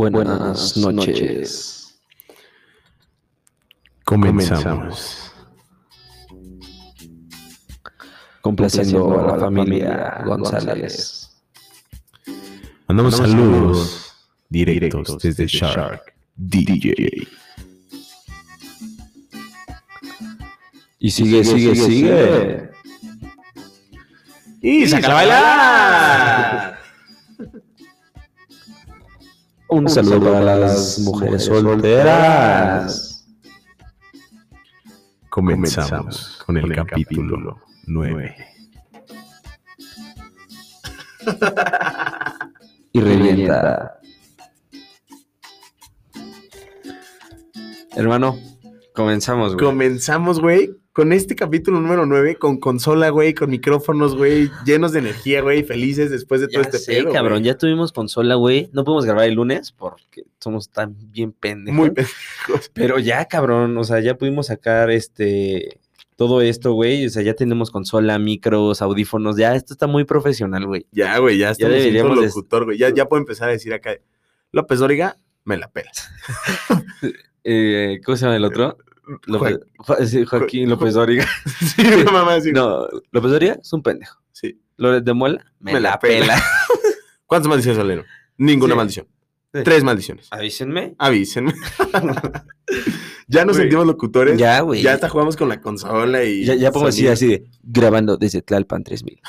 Buenas noches. Comenzamos. Complaciendo a la familia González. Mandamos saludos directos desde Shark DJ. Y sigue, sigue, sigue. ¡Y saca a bailar! Un saludo para las mujeres solteras. Comenzamos con el capítulo 9. Y revienta. Hermano, comenzamos, güey. Comenzamos, güey, con este capítulo número 9, con consola, güey, con micrófonos, güey, llenos de energía, güey, felices después de todo Ya este sé, pedo. cabrón, güey. ya tuvimos consola, güey. No podemos grabar el lunes porque somos tan bien pendejos. Muy pendejos. Pero ya, cabrón, o sea, ya pudimos sacar este todo esto, güey. O sea, ya tenemos consola, micros, audífonos. Ya, esto está muy profesional, güey. Ya, güey, ya estamos en deberíamos de- locutor, güey. Ya, ya puedo empezar a decir acá, López Dóriga, me la pelas. Eh, ¿Cómo se llama el otro? López- Jo- Joaquín Jo- López Dóriga. Sí, no mamá, sí. No, López Dóriga es un pendejo. Sí. Loret de Mola, me, Me la, la pela. pela. ¿Cuántas maldiciones salieron? Ninguna Sí. maldición. Sí. Tres maldiciones. Avísenme. Avísenme. ya nos sentimos locutores. Ya, güey. Ya hasta jugamos con la consola y. Ya, ya podemos decir sonido. así de grabando desde Tlalpan 3000.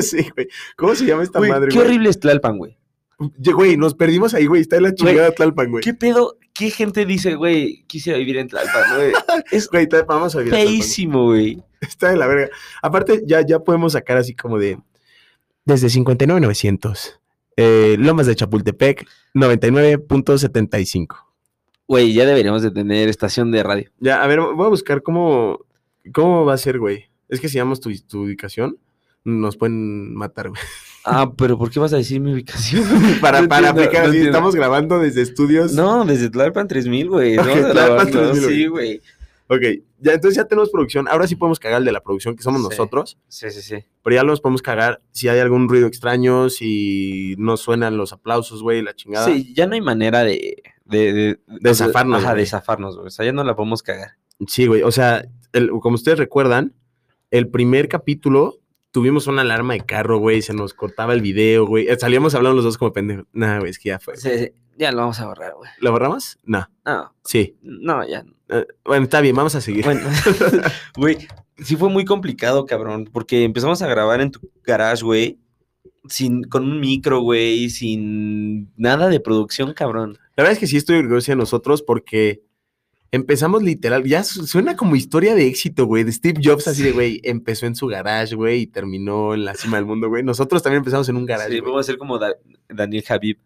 sí, güey. ¿Cómo se llama esta Güey, madre, qué güey? horrible es Tlalpan, güey. Güey, nos perdimos ahí, güey. Está en la chingada Tlalpan, güey. ¿Qué pedo? ¿Qué gente dice, güey, quisiera vivir en Tlalpan, güey? Es Güey, vamos a vivir feísimo, güey. Está de la verga. Aparte, ya, ya podemos sacar así como de. Desde 59,900. Eh, Lomas de Chapultepec, 99.75. Güey, ya deberíamos de tener estación de radio. Ya, a ver, voy a buscar cómo. ¿Cómo va a ser, güey? Es que si damos tu, tu ubicación, nos pueden matar, güey. Ah, pero ¿por qué vas a decir mi ubicación? Para, No para entiendo, aplicar, no estamos grabando desde estudios. No, desde Tlalpan 3000, güey. Ok, ¿no? Tlalpan Grabando, 3000, güey. Sí, güey. Ok, ya entonces ya tenemos producción. Ahora sí podemos cagar el de la producción, que somos Sí. nosotros. Sí, sí, sí. Pero ya los podemos cagar si hay algún ruido extraño, si no suenan los aplausos, güey, la chingada. Sí, ya no hay manera de... De, de, De zafarnos, Ajá, güey. de zafarnos, güey. O sea, ya no la podemos cagar. Sí, güey. O sea, el- como ustedes recuerdan, el primer capítulo tuvimos una alarma de carro, güey. Se nos cortaba el video, güey. eh, Salíamos hablando los dos como pendejos. Nah, güey, es que ya fue. Sí, sí, ya lo vamos a borrar, güey. ¿Lo borramos? No. No, Sí. no, ya. no. Eh, bueno, está bien, vamos a seguir. Bueno, güey, sí fue muy complicado, cabrón, porque empezamos a grabar en tu garage, güey, sin, con un micro, güey, sin nada de producción, cabrón. La verdad es que sí estoy orgulloso de nosotros porque empezamos literal. Ya su- suena como historia de éxito, güey. De Steve Jobs, así de, güey, empezó en su garage, güey, y terminó en la cima del mundo, güey. Nosotros también empezamos en un garage. Sí, vamos a ser como Da- Daniel Javib.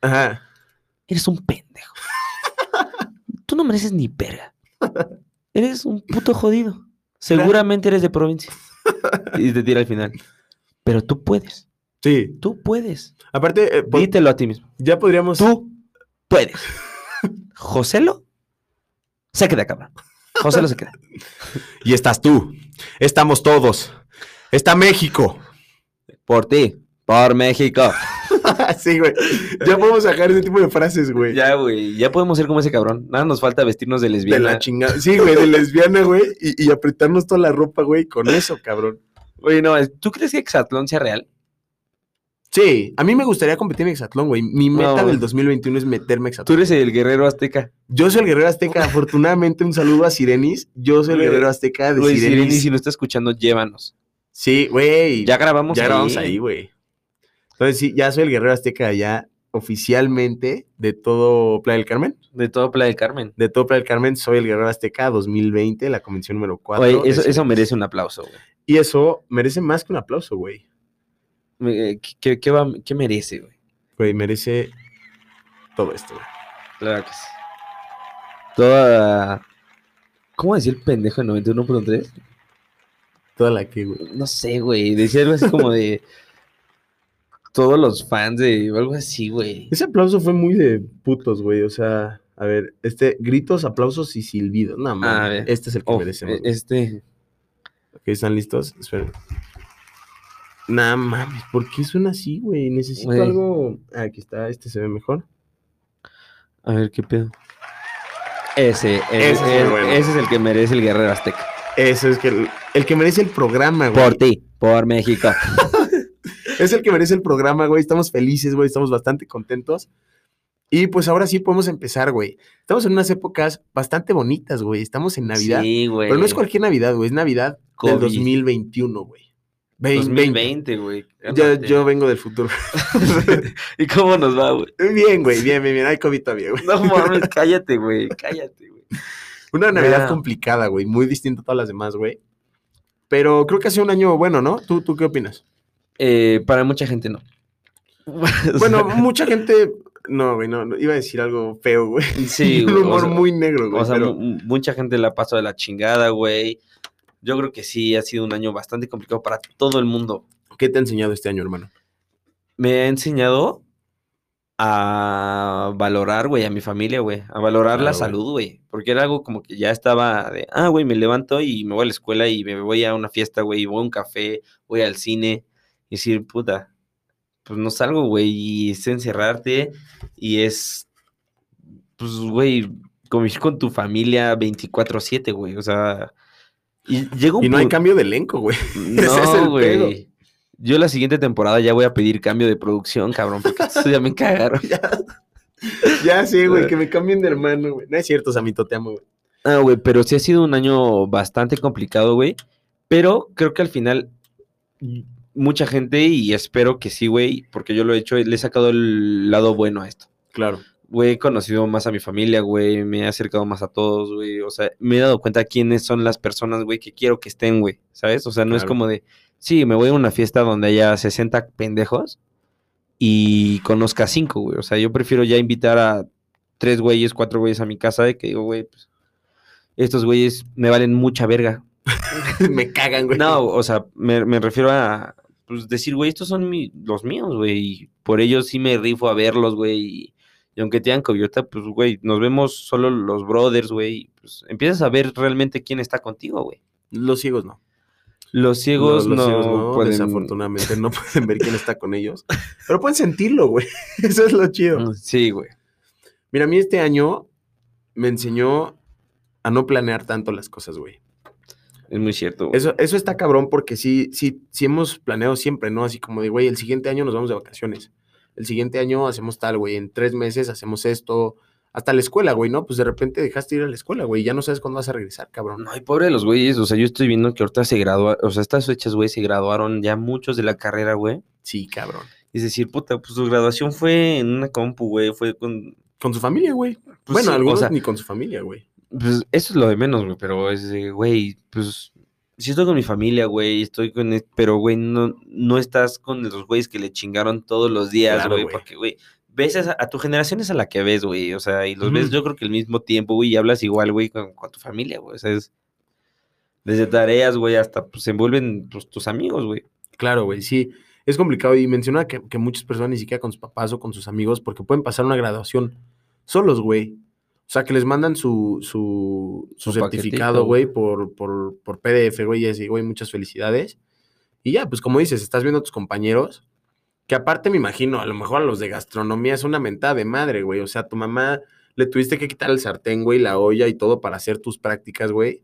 Ajá. Eres un pendejo. Tú no mereces ni verga. Eres un puto jodido. Seguramente eres de provincia. Y te tira al final. Pero tú puedes. Sí. Tú puedes. Aparte, eh, Dítelo a ti mismo. ya podríamos. Tú puedes. Joselo se queda, cabrón. Joselo se queda. Y estás tú. Estamos todos. Está México. Por ti. Por México. sí, güey. Ya podemos sacar ese tipo de frases, güey. Ya, güey. Ya podemos ser como ese cabrón. Nada nos falta vestirnos de De lesbiana. la chingada. Sí, güey, de lesbiana, güey. Y, y apretarnos toda la ropa, güey, con eso, cabrón. Oye, no, ¿tú crees que Exatlón sea real? Sí, a mí me gustaría competir en Hexatlón, güey. Mi meta No, del güey. 2021 es meterme a Tú Hexatlón. eres el guerrero azteca. Yo soy el guerrero azteca. Afortunadamente, un saludo a Sirenis. Yo soy el guerrero azteca de Güey, Sirenis. Sireni, si no está escuchando, llévanos. Sí, güey. Ya grabamos ya ahí. grabamos ahí, güey. Entonces, sí, ya soy el guerrero azteca ya oficialmente de todo Playa del Carmen. De todo Playa del Carmen. De todo Playa del Carmen, soy el guerrero azteca 2020, la convención número 4. Oye, eso, eso merece un aplauso, güey. Y eso merece más que un aplauso, güey. Eh, ¿Qué, qué va- qué merece, güey? Güey, merece todo esto, güey. Claro que sí. Toda. ¿Cómo decía el pendejo de 91.3? Toda la que, güey. No sé, güey. Decía algo así como de. Todos los fans de. algo así, güey. Ese aplauso fue muy de putos, güey. O sea, a ver, este, gritos, aplausos y silbidos. No, A man, ver. este es el que Oh, merecemos. güey. este. Ok, ¿están listos? Esperen. Nah, mames, ¿por qué suena así, güey? Necesito Güey. algo. Ah, aquí está, este se ve mejor. A ver, ¿qué pedo? Ese, ese, Ese es ese- bueno. ese es el que merece el Guerrero Azteca. Eso es que el, el que merece el programa, güey. Por ti, por México. Es el que merece el programa, güey. Estamos felices, güey. Estamos bastante contentos. Y pues ahora sí podemos empezar, güey. Estamos en unas épocas bastante bonitas, güey. Estamos en Navidad. Sí, güey. pero no es cualquier Navidad, güey. Es Navidad COVID. del 2021, güey. 2020. 2020, güey. Yo, yo vengo del futuro. ¿Y cómo nos va, güey? bien, güey. Bien, bien, bien. Hay COVID todavía, güey. No mames, cállate, güey. Cállate, güey. Una Navidad complicada, güey. Muy distinta a todas las demás, güey. Pero creo que ha sido un año bueno, ¿no? ¿Tú, tú qué opinas? Eh, para mucha gente no. Bueno, mucha gente. No, güey, no, no, iba a decir algo feo, güey. sí, un o humor sea- muy negro, güey. O sea, pero- mucha gente la pasó de la chingada, güey. Yo creo que sí, ha sido un año bastante complicado para todo el mundo. ¿Qué te ha enseñado este año, hermano? Me ha enseñado a valorar, güey, a mi familia, güey. A valorar la güey. salud, güey. Porque era algo como que ya estaba de, ah, güey, me levanto y me voy a la escuela y me voy a una fiesta, güey, y voy a un café, voy al cine. Y decir, puta, pues no salgo, güey, y es encerrarte y es, pues, güey, convivir con tu familia 24/7, güey. O sea, y llega un Y no hay cambio de elenco, güey. Ese es el no, pedo. güey. Yo la siguiente temporada ya voy a pedir cambio de producción, cabrón, porque ya me cagaron. ya, ya sé, güey, que me cambien de hermano, güey. No es cierto, Samito, te amo, güey. Ah, güey, pero sí ha sido un año bastante complicado, güey. Pero creo que al final mm, mucha gente, y espero que sí, güey, porque yo lo he hecho, le he sacado el lado bueno a esto. Claro. Güey, he conocido más a mi familia, güey, me he acercado más a todos, güey. O sea, me he dado cuenta quiénes son las personas, güey, que quiero que estén, güey, ¿sabes? O sea, no es como de, sí, me voy a una fiesta donde haya 60 pendejos y conozca a cinco, güey. O sea, yo prefiero ya invitar a tres güeyes, cuatro güeyes a mi casa de que digo, güey, pues, estos güeyes me valen mucha verga. me cagan, güey. No, o sea, me, me refiero a pues, decir, güey, estos son mi- los míos, güey. Y por ellos sí me rifo a verlos, güey. Y, y aunque te hagan coviota, pues, güey, nos vemos solo los brothers, güey. Pues empiezas a ver realmente quién está contigo, güey. Los ciegos no. Los ciegos los no, ciegos no, pueden. desafortunadamente no pueden ver quién está con ellos. Pero pueden sentirlo, güey. Eso es lo chido. Sí, güey. Mira, a mí este año me enseñó a no planear tanto las cosas, güey. Es muy cierto. güey. Eso, eso está cabrón porque sí, sí, sí hemos planeado siempre, ¿no? Así como de, güey, el siguiente año nos vamos de vacaciones. El siguiente año hacemos tal, güey. En tres meses hacemos esto. Hasta la escuela, güey, ¿no? Pues de repente dejaste ir a la escuela, güey. Ya no sabes cuándo vas a regresar, cabrón. No, y pobre de los güeyes. O sea, yo estoy viendo que ahorita se graduaron. O sea, estas fechas, güey, se graduaron ya muchos de la carrera, güey. Sí, cabrón. Es decir, puta, pues su graduación fue en una compu, güey. Fue con. Con su familia, güey. pues, bueno, sí, o algunos sea, ni con su familia, güey. Pues eso es lo de menos, güey, pero es de, güey, pues sí estoy con mi familia, güey, estoy con, pero, güey, no, no estás con los güeyes que le chingaron todos los días, Claro, güey, güey. porque, güey, ves a, a tu generación es a la que ves, güey, o sea, y los ves yo creo que al mismo tiempo, güey, y hablas igual, güey, con, con tu familia, güey, o sea, es desde tareas, güey, hasta, pues, se envuelven pues, tus amigos, güey. Claro, güey, sí. Es complicado y menciona que, que muchas personas ni siquiera con sus papás o con sus amigos porque pueden pasar una graduación solos, güey. O sea, que les mandan su, su, su Su certificado, güey, por, por, por PDF, güey, y así, güey, muchas felicidades. Y ya, pues como dices, estás viendo a tus compañeros, que aparte me imagino, a lo mejor a los de gastronomía es una mentada de madre, güey. O sea, tu mamá le tuviste que quitar el sartén, güey, la olla y todo para hacer tus prácticas, güey.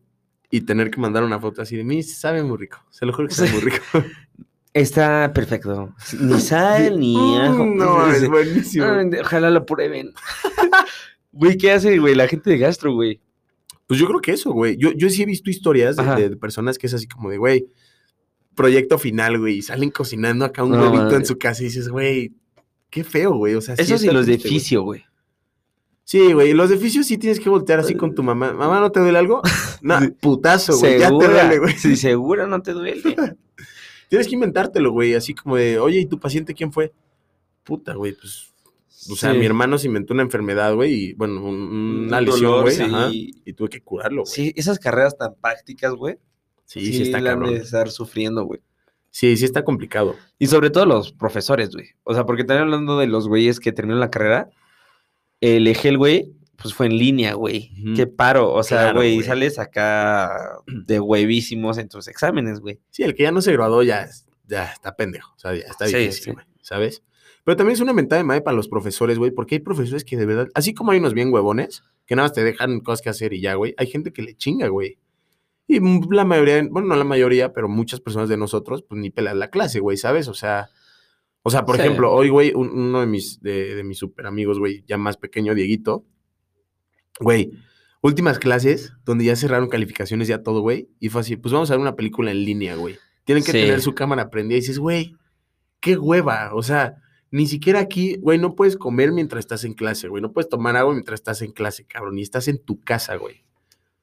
Y tener que mandar una foto así de mí, sabe muy rico. Se lo juro que sabe muy rico. Está perfecto. Ni sal, ni Mm, ajo. No, es buenísimo. "Ay, ojalá lo prueben. Güey, ¿qué hace, güey? La gente de gastro, güey. Pues yo creo que eso, güey. Yo, yo sí he visto historias de, personas que es así como de, güey, proyecto final, güey, y salen cocinando acá un No, huevito en su casa y dices, güey, qué feo, güey. O sea, Eso sí, los de güey. Sí, güey, los de fisio sí tienes que voltear así con tu mamá. Mamá, ¿no te duele algo? No, putazo, güey, ya te duele, güey. Sí, segura no te duele. Tienes que inventártelo, güey, así como de, oye, ¿y tu paciente quién fue? Puta, güey, pues, o sea, Sí. mi hermano se inventó una enfermedad, güey, y bueno, un- Un una lesión, güey, sí. y tuve que curarlo, güey. Sí, esas carreras tan prácticas, güey. Sí, sí, está la cabrón. de estar sufriendo, güey. Sí, sí está complicado. Y sobre todo los profesores, güey. O sea, porque también hablando de los güeyes que terminaron la carrera, el EGEL, güey, pues fue en línea, güey. Qué paro. O sea, Claro, güey, güey. sales acá de huevísimos en tus exámenes, güey. Sí, el que ya no se graduó ya, ya está pendejo. O sea, ya está Sí, difícil, sí. güey. ¿Sabes? Pero también es una mentada de madre para los profesores, güey, porque hay profesores que de verdad, así como hay unos bien huevones, que nada más te dejan cosas que hacer y ya, güey, hay gente que le chinga, güey. Y la mayoría, bueno, no la mayoría, pero muchas personas de nosotros, pues ni pelan la clase, güey, ¿sabes? O sea, o sea, por Sí. ejemplo, hoy, güey, un- uno de mis, de, de mis super amigos, güey, ya más pequeño, Dieguito, güey, últimas clases donde ya cerraron calificaciones, ya todo, güey, y fue así, pues vamos a ver una película en línea, güey. Tienen que Sí. tener su cámara prendida y dices, güey, qué hueva, o sea, ni siquiera aquí, güey, no puedes comer mientras estás en clase, güey, no puedes tomar agua mientras estás en clase, cabrón, y estás en tu casa, güey.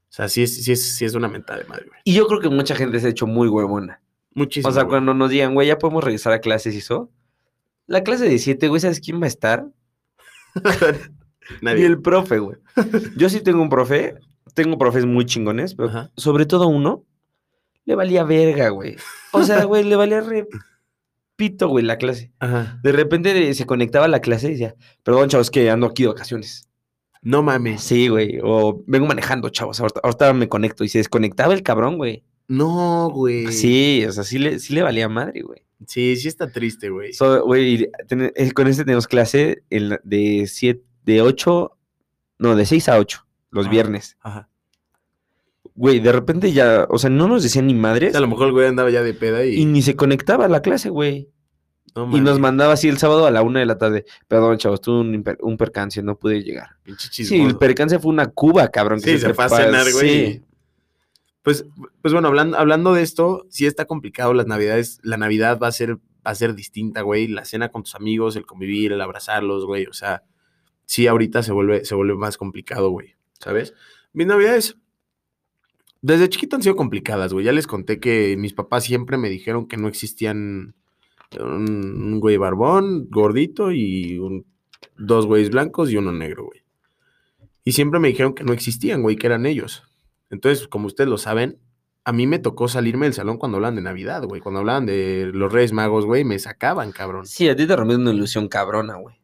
O sea, sí es, sí es, sí es una mentada de madre, güey. Y yo creo que mucha gente se ha hecho muy huevona. Muchísimo. O sea, güey. cuando nos digan, güey, ya podemos regresar a clases y eso. La clase de 7, güey, ¿sabes quién va a estar? Ni Nadie. el profe, güey. Yo sí tengo un profe, tengo profes muy chingones, pero Ajá. sobre todo uno, le valía verga, güey. O sea, güey, le valía re pito, güey, la clase. Ajá. De repente se conectaba a la clase y decía, perdón, chavos, que ando aquí de vacaciones. No mames. Sí, güey. O vengo manejando, chavos. Ahorita, ahorita me conecto. Y se desconectaba el cabrón, güey. No, güey. Sí, o sea, sí le, sí le valía madre, güey. Sí, sí está triste, güey. So, güey, y ten- eh, con este tenemos clase en la- de siete, de 8, no, de 6 a 8, los viernes. Ajá. Güey, de repente ya, o sea, no nos decían ni madres A lo mejor el güey andaba ya de peda y. y ni se conectaba a la clase, güey. no Y nos mandaba así el sábado a la una de la tarde. Perdón, chavos, tuve un, un percance, no pude llegar. pinche Sí, el percance fue una cuba, cabrón. que Sí, se fue a cenar, güey. Sí. Pues, pues bueno, hablando, hablando de esto, sí está complicado las navidades. La Navidad va a ser, va a ser distinta, güey. La cena con tus amigos, el convivir, el abrazarlos, güey. O sea, sí, ahorita se vuelve, se vuelve más complicado, güey. ¿Sabes? Mis navidades. Desde chiquito han sido complicadas, güey. Ya les conté que mis papás siempre me dijeron que no existían un, un güey barbón, gordito y un- dos güeyes blancos y uno negro, güey. Y siempre me dijeron que no existían, güey, que eran ellos. Entonces, como ustedes lo saben, a mí me tocó salirme del salón cuando hablaban de Navidad, güey. Cuando hablaban de los Reyes Magos, güey, me sacaban, cabrón. Sí, a ti te rompió una ilusión cabrona, güey.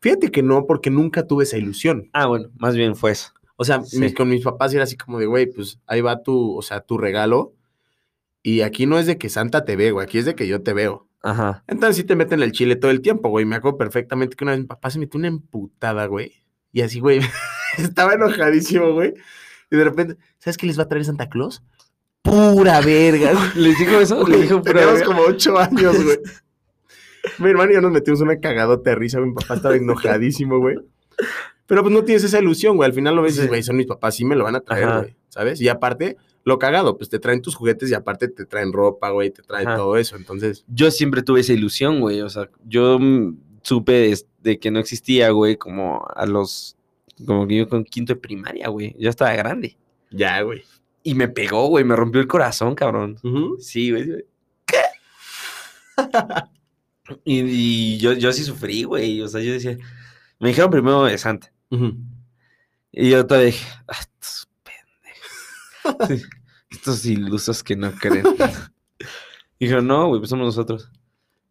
Fíjate que no, porque nunca tuve esa ilusión. Ah, bueno, más bien fue eso. O sea, Sí. mis- con mis papás era así como de, güey, pues ahí va tu, o sea, tu regalo. Y aquí no es de que Santa te ve, güey, aquí es de que yo te veo. Ajá. Entonces sí te meten el chile todo el tiempo, güey. Me acuerdo perfectamente que una vez mi papá se metió una emputada, güey. Y así, güey, estaba enojadísimo, güey. Y de repente, ¿sabes qué les va a traer Santa Claus? Pura verga. ¿Les dijo eso? Güey, ¿Les dijo pura Teníamos verga? como ocho años, güey. Mi hermano y yo nos metimos una cagadota de risa, güey. Mi papá estaba enojadísimo, güey. Pero pues no tienes esa ilusión, güey. Al final lo ves y dices, Sí. güey, son mis papás, sí me lo van a traer, Ajá. güey. ¿Sabes? Y aparte, lo cagado, pues te traen tus juguetes y aparte te traen ropa, güey, te traen Ajá. todo eso. Entonces, Yo siempre tuve esa ilusión, güey. O sea, yo supe de que no existía, güey, como a los. Como que yo con quinto de primaria, güey. Ya estaba grande. ya, güey. Y me pegó, güey. Me rompió el corazón, cabrón. Sí, güey. ¿Qué? y y yo, yo sí sufrí, güey. O sea, yo decía. Me dijeron primero de Santa. Y yo todavía dije, ah, estos pendejos. Sí, estos ilusos que no creen. Y dijeron, no, güey, pues somos nosotros.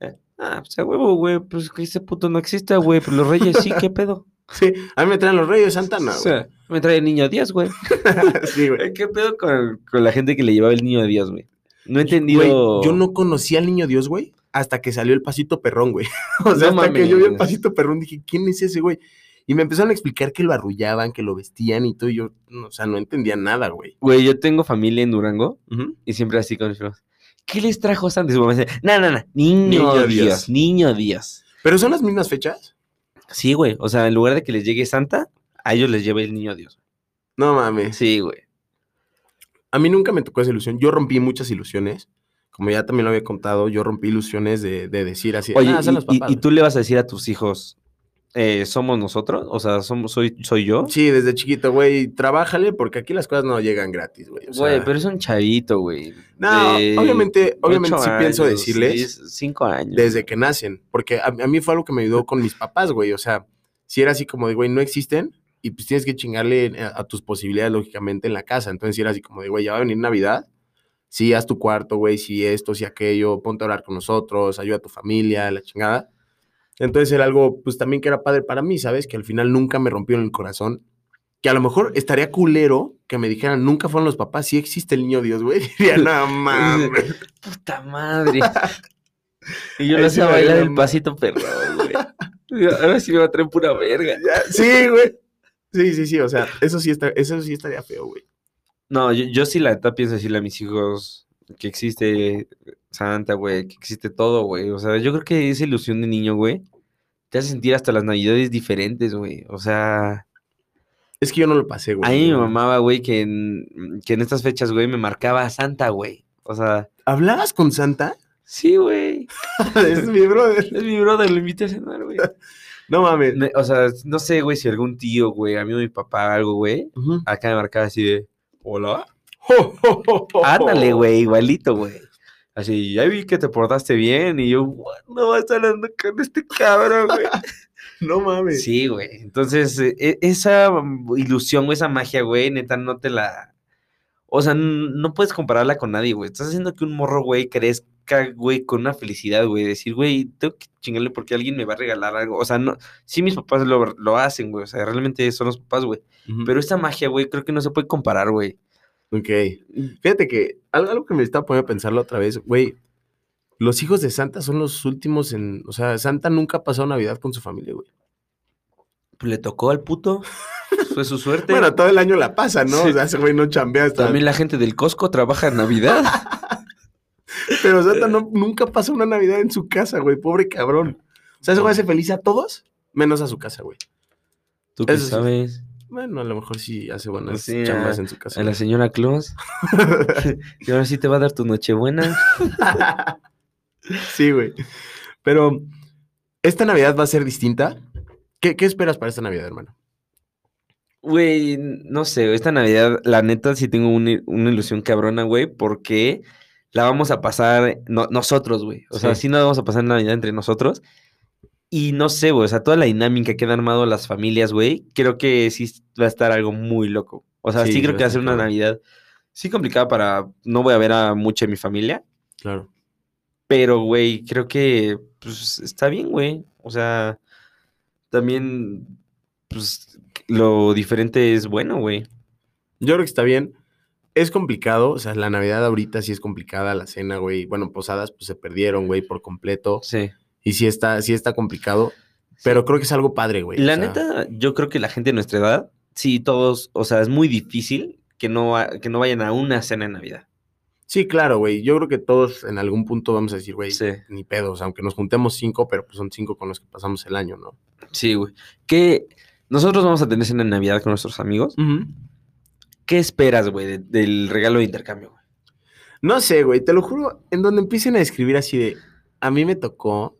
Eh, Ah, pues a huevo, güey, pues que ese puto no existe, güey, pero los reyes sí, ¿qué pedo? Sí, a mí me traen los reyes Santa, no, o sea, me trae el niño Dios, güey. güey. sí, güey. Eh, ¿Qué pedo con, con la gente que le llevaba el niño Dios, güey? No he Güey, entendido. yo no conocía al niño Dios, güey, hasta que salió el pasito perrón, güey. o sea, No hasta que yo vi el pasito perrón, dije, ¿quién es ese, güey? Y me empezaron a explicar que lo arrullaban, que lo vestían y todo, y yo, no, o sea, no entendía nada, güey. Güey, yo tengo familia en Durango y siempre así con primos. ¿Qué les trajo Santa? Y su mamá dice, no, no, no, niño, Niño Dios, Dios. niño Dios. Pero son las mismas fechas. Sí, güey, o sea, en lugar de que les llegue Santa, a ellos les lleva el niño Dios. No mames. Sí, güey. A mí nunca me tocó esa ilusión. Yo rompí muchas ilusiones. Como ya también lo había contado, yo rompí ilusiones de, de decir así. Oye, "Ah, y, los y- papás, y güey". tú le vas a decir a tus hijos, eh, ¿somos nosotros? O sea, somos, soy, soy yo. Sí, desde chiquito, güey, trabájale porque aquí las cosas no llegan gratis, güey. o sea, Güey, pero es un chavito, güey. No, obviamente, obviamente sí pienso decirles cinco años. desde que nacen, porque a, a mí fue algo que me ayudó con mis papás, güey. O sea, si era así como de, güey, no existen y pues tienes que chingarle a, a tus posibilidades, lógicamente, en la casa. Entonces, si era así como de, güey, ya va a venir Navidad, sí, haz tu cuarto, güey, sí, esto, sí, aquello, ponte a hablar con nosotros, ayuda a tu familia, la chingada. Entonces era algo, pues también que era padre para mí, ¿sabes? Que al final nunca me rompió en el corazón. Que a lo mejor estaría culero que me dijeran, nunca fueron los papás, sí existe el niño Dios, güey. Diría, no mames. Puta madre. Y yo sí hacía bailar el pasito perro, güey. Ahora sí me va a traer pura verga. Ya, Sí, güey. Sí, sí, sí. O sea, eso sí, está, eso sí estaría feo, güey. No, yo, yo sí la neta pienso decirle a mis hijos que existe Santa, güey, que existe todo, güey. O sea, yo creo que esa ilusión de niño, güey, te hace sentir hasta las navidades diferentes, güey. O sea, Es que yo no lo pasé, güey. a mí me mamaba, güey, que en, que en estas fechas, güey, me marcaba Santa, güey. O sea, ¿Hablabas con Santa? sí, güey. es mi brother. Es mi brother, lo invité a cenar, güey. No mames. O sea, no sé, güey, si algún tío, güey, amigo de mi papá, algo, güey, acá me marcaba así de, hola. Ándale, güey, igualito, güey. Así, ya vi que te portaste bien. Y yo, "What? no vas hablando con este cabrón, güey. No mames. Sí, güey. Entonces, eh, e- esa ilusión, güey, esa magia, güey, neta, no te la. O sea, no puedes compararla con nadie, güey. Estás haciendo que un morro, güey, crezca, güey, con una felicidad, güey. Decir, güey, tengo que chingarle porque alguien me va a regalar algo. O sea, no. Sí, mis papás lo, lo hacen, güey. O sea, realmente son los papás, güey. Pero esta magia, güey, creo que no se puede comparar, güey. Ok. Fíjate que algo, algo que me estaba poniendo a pensarlo otra vez, güey. Los hijos de Santa son los últimos en. O sea, Santa nunca pasó Navidad con su familia, güey. Pues le tocó al puto. Fue su suerte. Bueno, todo el año la pasa, ¿no? Sí. O sea, ese güey no chambea hasta. También la gente del Costco trabaja en Navidad. Pero Santa no, nunca pasa una Navidad en su casa, güey. Pobre cabrón. O sea, ese güey hace feliz a todos, menos a su casa, güey. ¿Tú qué Eso sí. Bueno, a lo mejor sí hace buenas Sí, chambas a- en su casa. A la señora Claus. y ahora sí te va a dar tu nochebuena. sí, güey. Pero, ¿esta Navidad va a ser distinta? ¿Qué, qué esperas para esta Navidad, hermano? Güey, no sé, esta Navidad, la neta, sí tengo una, una ilusión cabrona, güey, porque la vamos a pasar no- nosotros, güey. O sea, Sí. sí nos vamos a pasar Navidad entre nosotros. Y no sé, güey, o sea, toda la dinámica que han armado las familias, güey, creo que sí va a estar algo muy loco. O sea, sí, Sí, creo que va a ser una. Navidad sí complicada para... No voy a ver a mucha de mi familia, Claro. pero, güey, creo que pues, está bien, güey. O sea, también, pues, lo diferente es bueno, güey. Yo creo que está bien. Es complicado, o sea, la Navidad ahorita sí es complicada, la cena, güey. Bueno, posadas, pues se perdieron, güey, por completo. Sí. Y sí está, sí está complicado, pero creo que es algo padre, güey. o La sea, neta, yo creo que la gente de nuestra edad, sí, todos, o sea, es muy difícil que no, que no vayan a una cena en Navidad. Sí, claro, güey. Yo creo que todos en algún punto vamos a decir, güey, Sí. ni pedos, aunque nos juntemos cinco, pero pues son cinco con los que pasamos el año, ¿no? Sí, güey. Que nosotros vamos a tener cena en Navidad con nuestros amigos. ¿Qué esperas, güey, de- del regalo de intercambio, güey? No sé, güey, te lo juro, en donde empiecen a escribir así de, a mí me tocó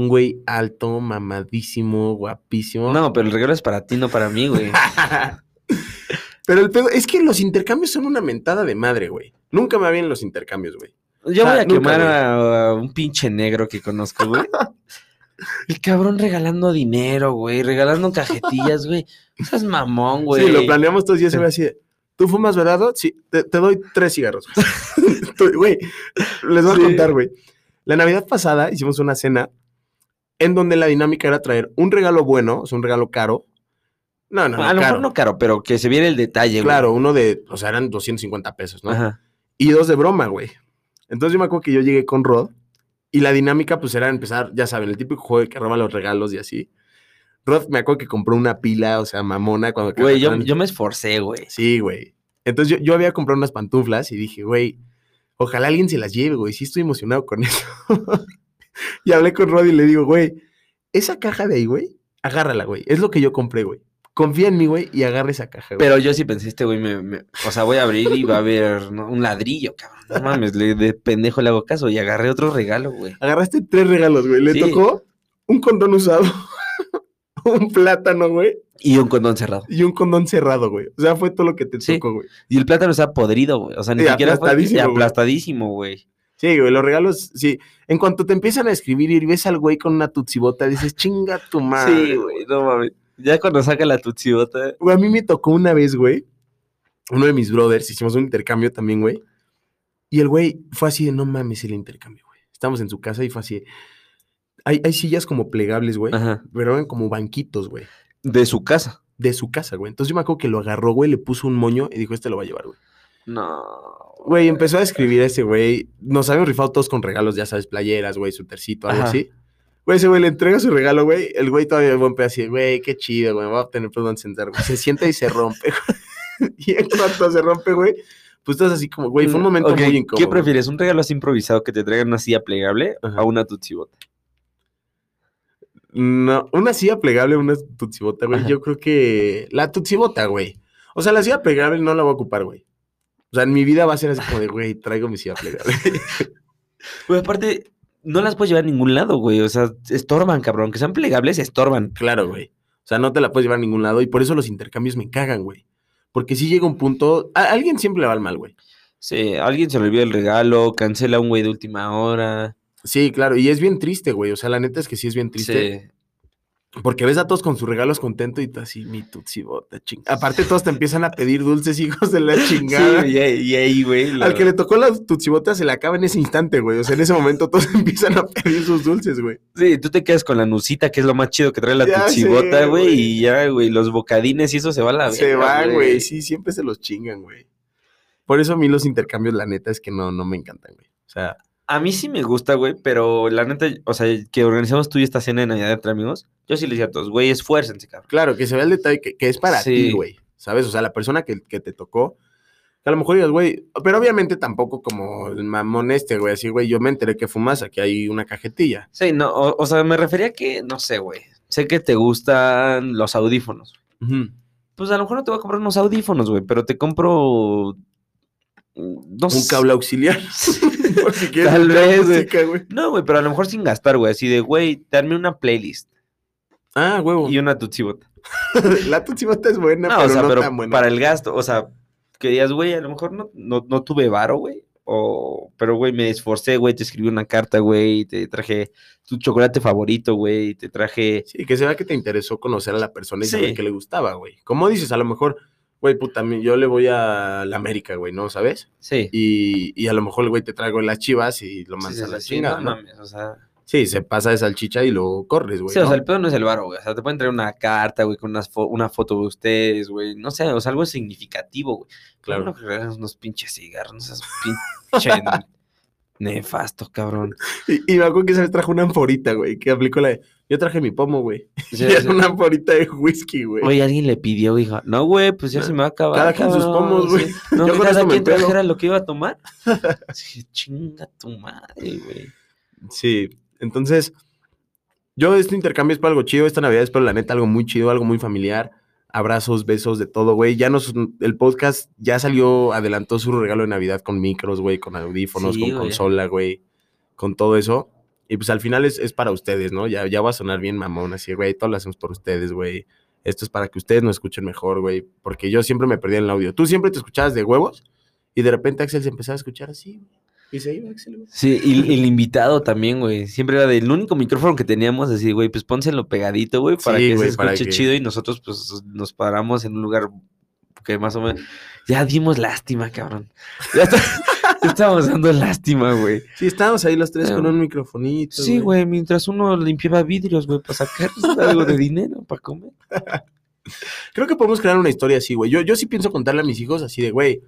un güey alto, mamadísimo, guapísimo. No, pero el regalo es para ti, no para mí, güey. pero el pedo, es que los intercambios son una mentada de madre, güey. Nunca me va bien los intercambios, güey. Yo voy a quemar a, a un pinche negro que conozco, güey. El cabrón regalando dinero, güey, regalando cajetillas, güey. Eso es mamón, güey. Sí, lo planeamos todos y ese güey así de, ¿tú fumas verado? Sí, te, te doy tres cigarros. Güey, les voy Sí. a contar, güey. La Navidad pasada hicimos una cena en donde la dinámica era traer un regalo bueno, o sea, un regalo caro. No, no, no, a lo mejor no caro, pero que se viera el detalle, güey. Claro, uno de, o sea, eran 250 pesos, ¿no? Ajá. Y dos de broma, güey. Entonces yo me acuerdo que yo llegué con Rod y la dinámica pues era empezar, ya saben, el típico juego de que roba los regalos y así. Rod me acuerdo que compró una pila, o sea, mamona cuando... Güey, yo, yo me esforcé, güey. Sí, güey. Entonces yo, yo había comprado unas pantuflas y dije, güey, ojalá alguien se las lleve, güey. Sí estoy emocionado con eso. y hablé con Rod y le digo, güey, esa caja de ahí, güey, agárrala, güey. Es lo que yo compré, güey. Confía en mí, güey, y agarra esa caja, güey. Pero yo sí pensé, este güey, me, me- o sea, voy a abrir y va a haber ¿no? un ladrillo, cabrón. No mames, le- de pendejo le hago caso y agarré otro regalo, güey. Agarraste tres regalos, güey. Le Sí. tocó un condón usado, un plátano, güey, Y un condón cerrado. y un condón cerrado, güey. O sea, fue todo lo que te Sí. tocó, güey. Y el plátano estaba podrido, güey. O sea, ni Sí, siquiera fue aplastadísimo, güey. aplastadísimo, güey. Sí, güey, los regalos, sí. En cuanto te empiezan a escribir y ves al güey con una tutsibota, dices, chinga tu madre. Sí, güey, no mames. Ya cuando saca la tutsiota. Güey, a mí me tocó una vez, güey. Uno de mis brothers, hicimos un intercambio también, güey. Y el güey fue así de, no mames el intercambio, güey. Estamos en su casa y fue así de, hay, hay sillas como plegables, güey. Ajá. Pero eran como banquitos, güey. De su casa. De su casa, güey. Entonces yo me acuerdo que lo agarró, güey, le puso un moño y dijo, este lo va a llevar, güey. No. Güey, empezó a escribir ese güey. Nos habíamos rifado todos con regalos, ya sabes, playeras, güey, su tercito, algo Ajá. así. Güey, ese güey le entrega su regalo, güey. El güey todavía buen así, güey, qué chido, güey, voy a tener perdón sentar, güey. Se sienta y se rompe, güey. Y en cuanto se rompe, güey, pues estás así como, güey, fue un momento Mm, Ok, muy incómodo. ¿Qué prefieres? ¿Un regalo así improvisado que te traigan una silla plegable Ajá. o una tutsibota? No, una silla plegable, una tutsibota, güey. Ajá. Yo creo que la tutsibota, güey. O sea, la silla plegable no la voy a ocupar, güey. O sea, en mi vida va a ser así como de, güey, traigo mi silla plegable. Pues aparte, no las puedes llevar a ningún lado, güey. O sea, estorban, cabrón. Que sean plegables, estorban. claro, güey. O sea, no te la puedes llevar a ningún lado y por eso los intercambios me cagan, güey. Porque si llega un punto, a alguien siempre le va al mal, güey. Sí, alguien se le olvidó el regalo, cancela un güey de última hora. Sí, claro, y es bien triste, güey. O sea, la neta es que sí es bien triste. Sí. Porque ves a todos con sus regalos contentos y tú así, mi tutsibota, ching. Aparte, todos te empiezan a pedir dulces, hijos de la chingada. Sí, y ahí, güey. Al que le tocó la tutsibota se le acaba en ese instante, güey. O sea, en ese momento todos empiezan a pedir sus dulces, güey. Sí, tú te quedas con la nucita, que es lo más chido que trae la Ya tutsibota, güey. Y ya, güey, los bocadines y eso se va a la Se van, güey. Sí, siempre se los chingan, güey. Por eso a mí los intercambios, la neta, es que no, no me encantan, güey. O sea, A mí sí me gusta, güey, pero la neta, o sea, que organizamos tú y esta cena de Navidad entre amigos, yo sí le decía a todos, güey, esfuércense, cabrón. claro, que se vea el detalle que, que es para Sí. ti, güey. ¿Sabes? O sea, la persona que, que te tocó. que A lo mejor digas, güey, pero obviamente tampoco como el mamón este, güey. Así, güey, yo me enteré que fumas, aquí hay una cajetilla. Sí, no, o, o sea, me refería a que, no sé, güey, sé que te gustan los audífonos. Pues a lo mejor no te voy a comprar unos audífonos, güey, pero te compro... Un cable auxiliar. Por si quieres Tal vez, güey. música, güey. No, güey, pero a lo mejor sin gastar, güey, así de, güey, darme una playlist Ah, huevo. y una tutsibota. La tutsibota es buena, No, pero o sea, no pero tan buena. para el gasto, o sea, que digas, güey, a lo mejor no, no, no tuve varo, güey. O, pero, güey, me esforcé, güey, te escribí una carta, güey, te traje tu chocolate favorito, güey, te traje... Sí, que se vea que te interesó conocer a la persona y Sí. saber qué le gustaba, güey. Como dices, a lo mejor, güey, puta, yo le voy a la América, güey, ¿no? ¿Sabes? Sí. Y, y a lo mejor el güey te traigo las chivas y lo mandas sí, a la sí, chingada, no ¿no? mames, o sea... Sí, se pasa de salchicha y lo corres, güey. Sí, o sea, el pedo no es el varo, güey. O sea, te pueden traer una carta, güey, con unas fo- una foto de ustedes, güey. No sé, o sea, algo significativo, güey. Claro. No que unos pinches cigarros, no seas pinche nefasto, cabrón. Y, y me acuerdo que esa vez trajo una anforita, güey, que aplicó la de, yo traje mi pomo, güey. Y sea, era una anforita de whisky, güey. Oye, alguien le pidió, dijo, no, güey, pues ya se me va a acabar. Cada quien sus pomos, güey. sí. No, Yo con cada eso quien trajera lo que iba a tomar. Sí, chinga tu madre, güey. Sí, entonces, yo este intercambio es para algo chido, esta Navidad es para la neta algo muy chido, algo muy familiar. Abrazos, besos, de todo, güey. Ya nos, el podcast ya salió, adelantó su regalo de Navidad con micros, güey, con audífonos, Sí, con consola, güey, con todo eso. Y pues al final es, es para ustedes, ¿no? Ya, ya va a sonar bien mamón, así, güey, todo lo hacemos por ustedes, güey. Esto es para que ustedes nos escuchen mejor, güey, porque yo siempre me perdí en el audio. Tú siempre te escuchabas de huevos y de repente Axel se empezaba a escuchar así, güey. Y se iba Axel, güey. Sí, y el invitado también, güey. Siempre era del único micrófono que teníamos, así, güey, pues pónselo pegadito, güey, para Sí, que güey, se escuche que- chido y nosotros, pues, nos paramos en un lugar que más o menos. Ya dimos lástima, cabrón. Ya, está- estábamos dando lástima, güey. Sí, estábamos ahí los tres con un microfonito. Sí, güey, mientras uno limpiaba vidrios, güey, para sacar algo de dinero para comer. Creo que podemos crear una historia así, güey. Yo, yo sí pienso contarle a mis hijos así de, güey,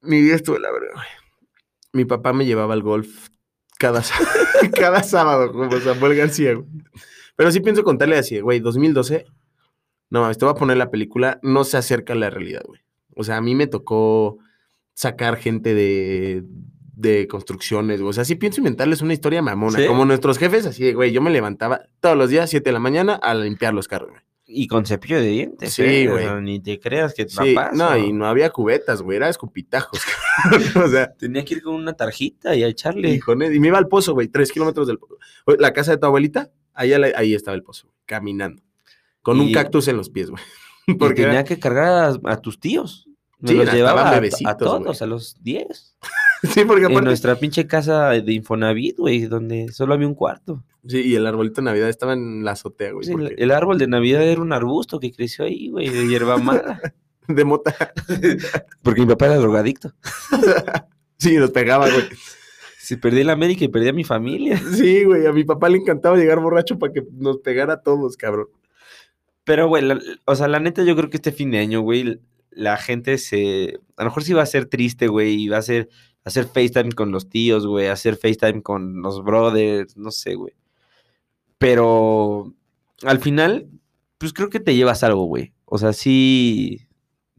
mi vida estuvo la verdad, güey. Mi papá me llevaba al golf cada, cada sábado, como Samuel García, güey. Pero sí pienso contarle así, güey, 2012, no mames, te voy a poner la película, no se acerca a la realidad, güey. O sea, a mí me tocó sacar gente de, de construcciones, güey. O sea, sí pienso inventarles una historia mamona, ¿Sí? como nuestros jefes, así de, güey, yo me levantaba todos los días, 7 de la mañana, a limpiar los carros, güey. Y con cepillo de dientes, Sí, ¿eh? Güey. sea, ni te creas que Sí, papás, no, y no había cubetas, güey, era escupitajos, o sea, Tenía que ir con una tarjita y a echarle. y, con él- y me iba al pozo, güey, tres kilómetros del pozo. La casa de tu abuelita, ahí, ahí estaba el pozo, caminando, con un cactus en los pies, güey. Y Porque tenía era- que cargar a, a tus tíos. Sí, los llevaba a, todos, güey. a los 10. sí, porque En aparte, nuestra pinche casa de Infonavit, güey, donde solo había un cuarto. sí, y el arbolito de Navidad estaba en la azotea, güey, Sí, el, árbol de Navidad era un arbusto que creció ahí, güey, de hierba mala. de mota. Porque mi papá era drogadicto. sí, nos pegaba, güey. Si perdí la América y perdí a mi familia. Sí, güey, a mi papá le encantaba llegar borracho para que nos pegara a todos, cabrón. Pero, güey, la- o sea, la neta, yo creo que este fin de año, güey, la gente se. A lo mejor sí va a ser triste, güey, y va a ser hacer FaceTime con los tíos, güey, hacer FaceTime con los brothers, no sé, güey. Pero al final, pues creo que te llevas algo, güey. O sea, sí,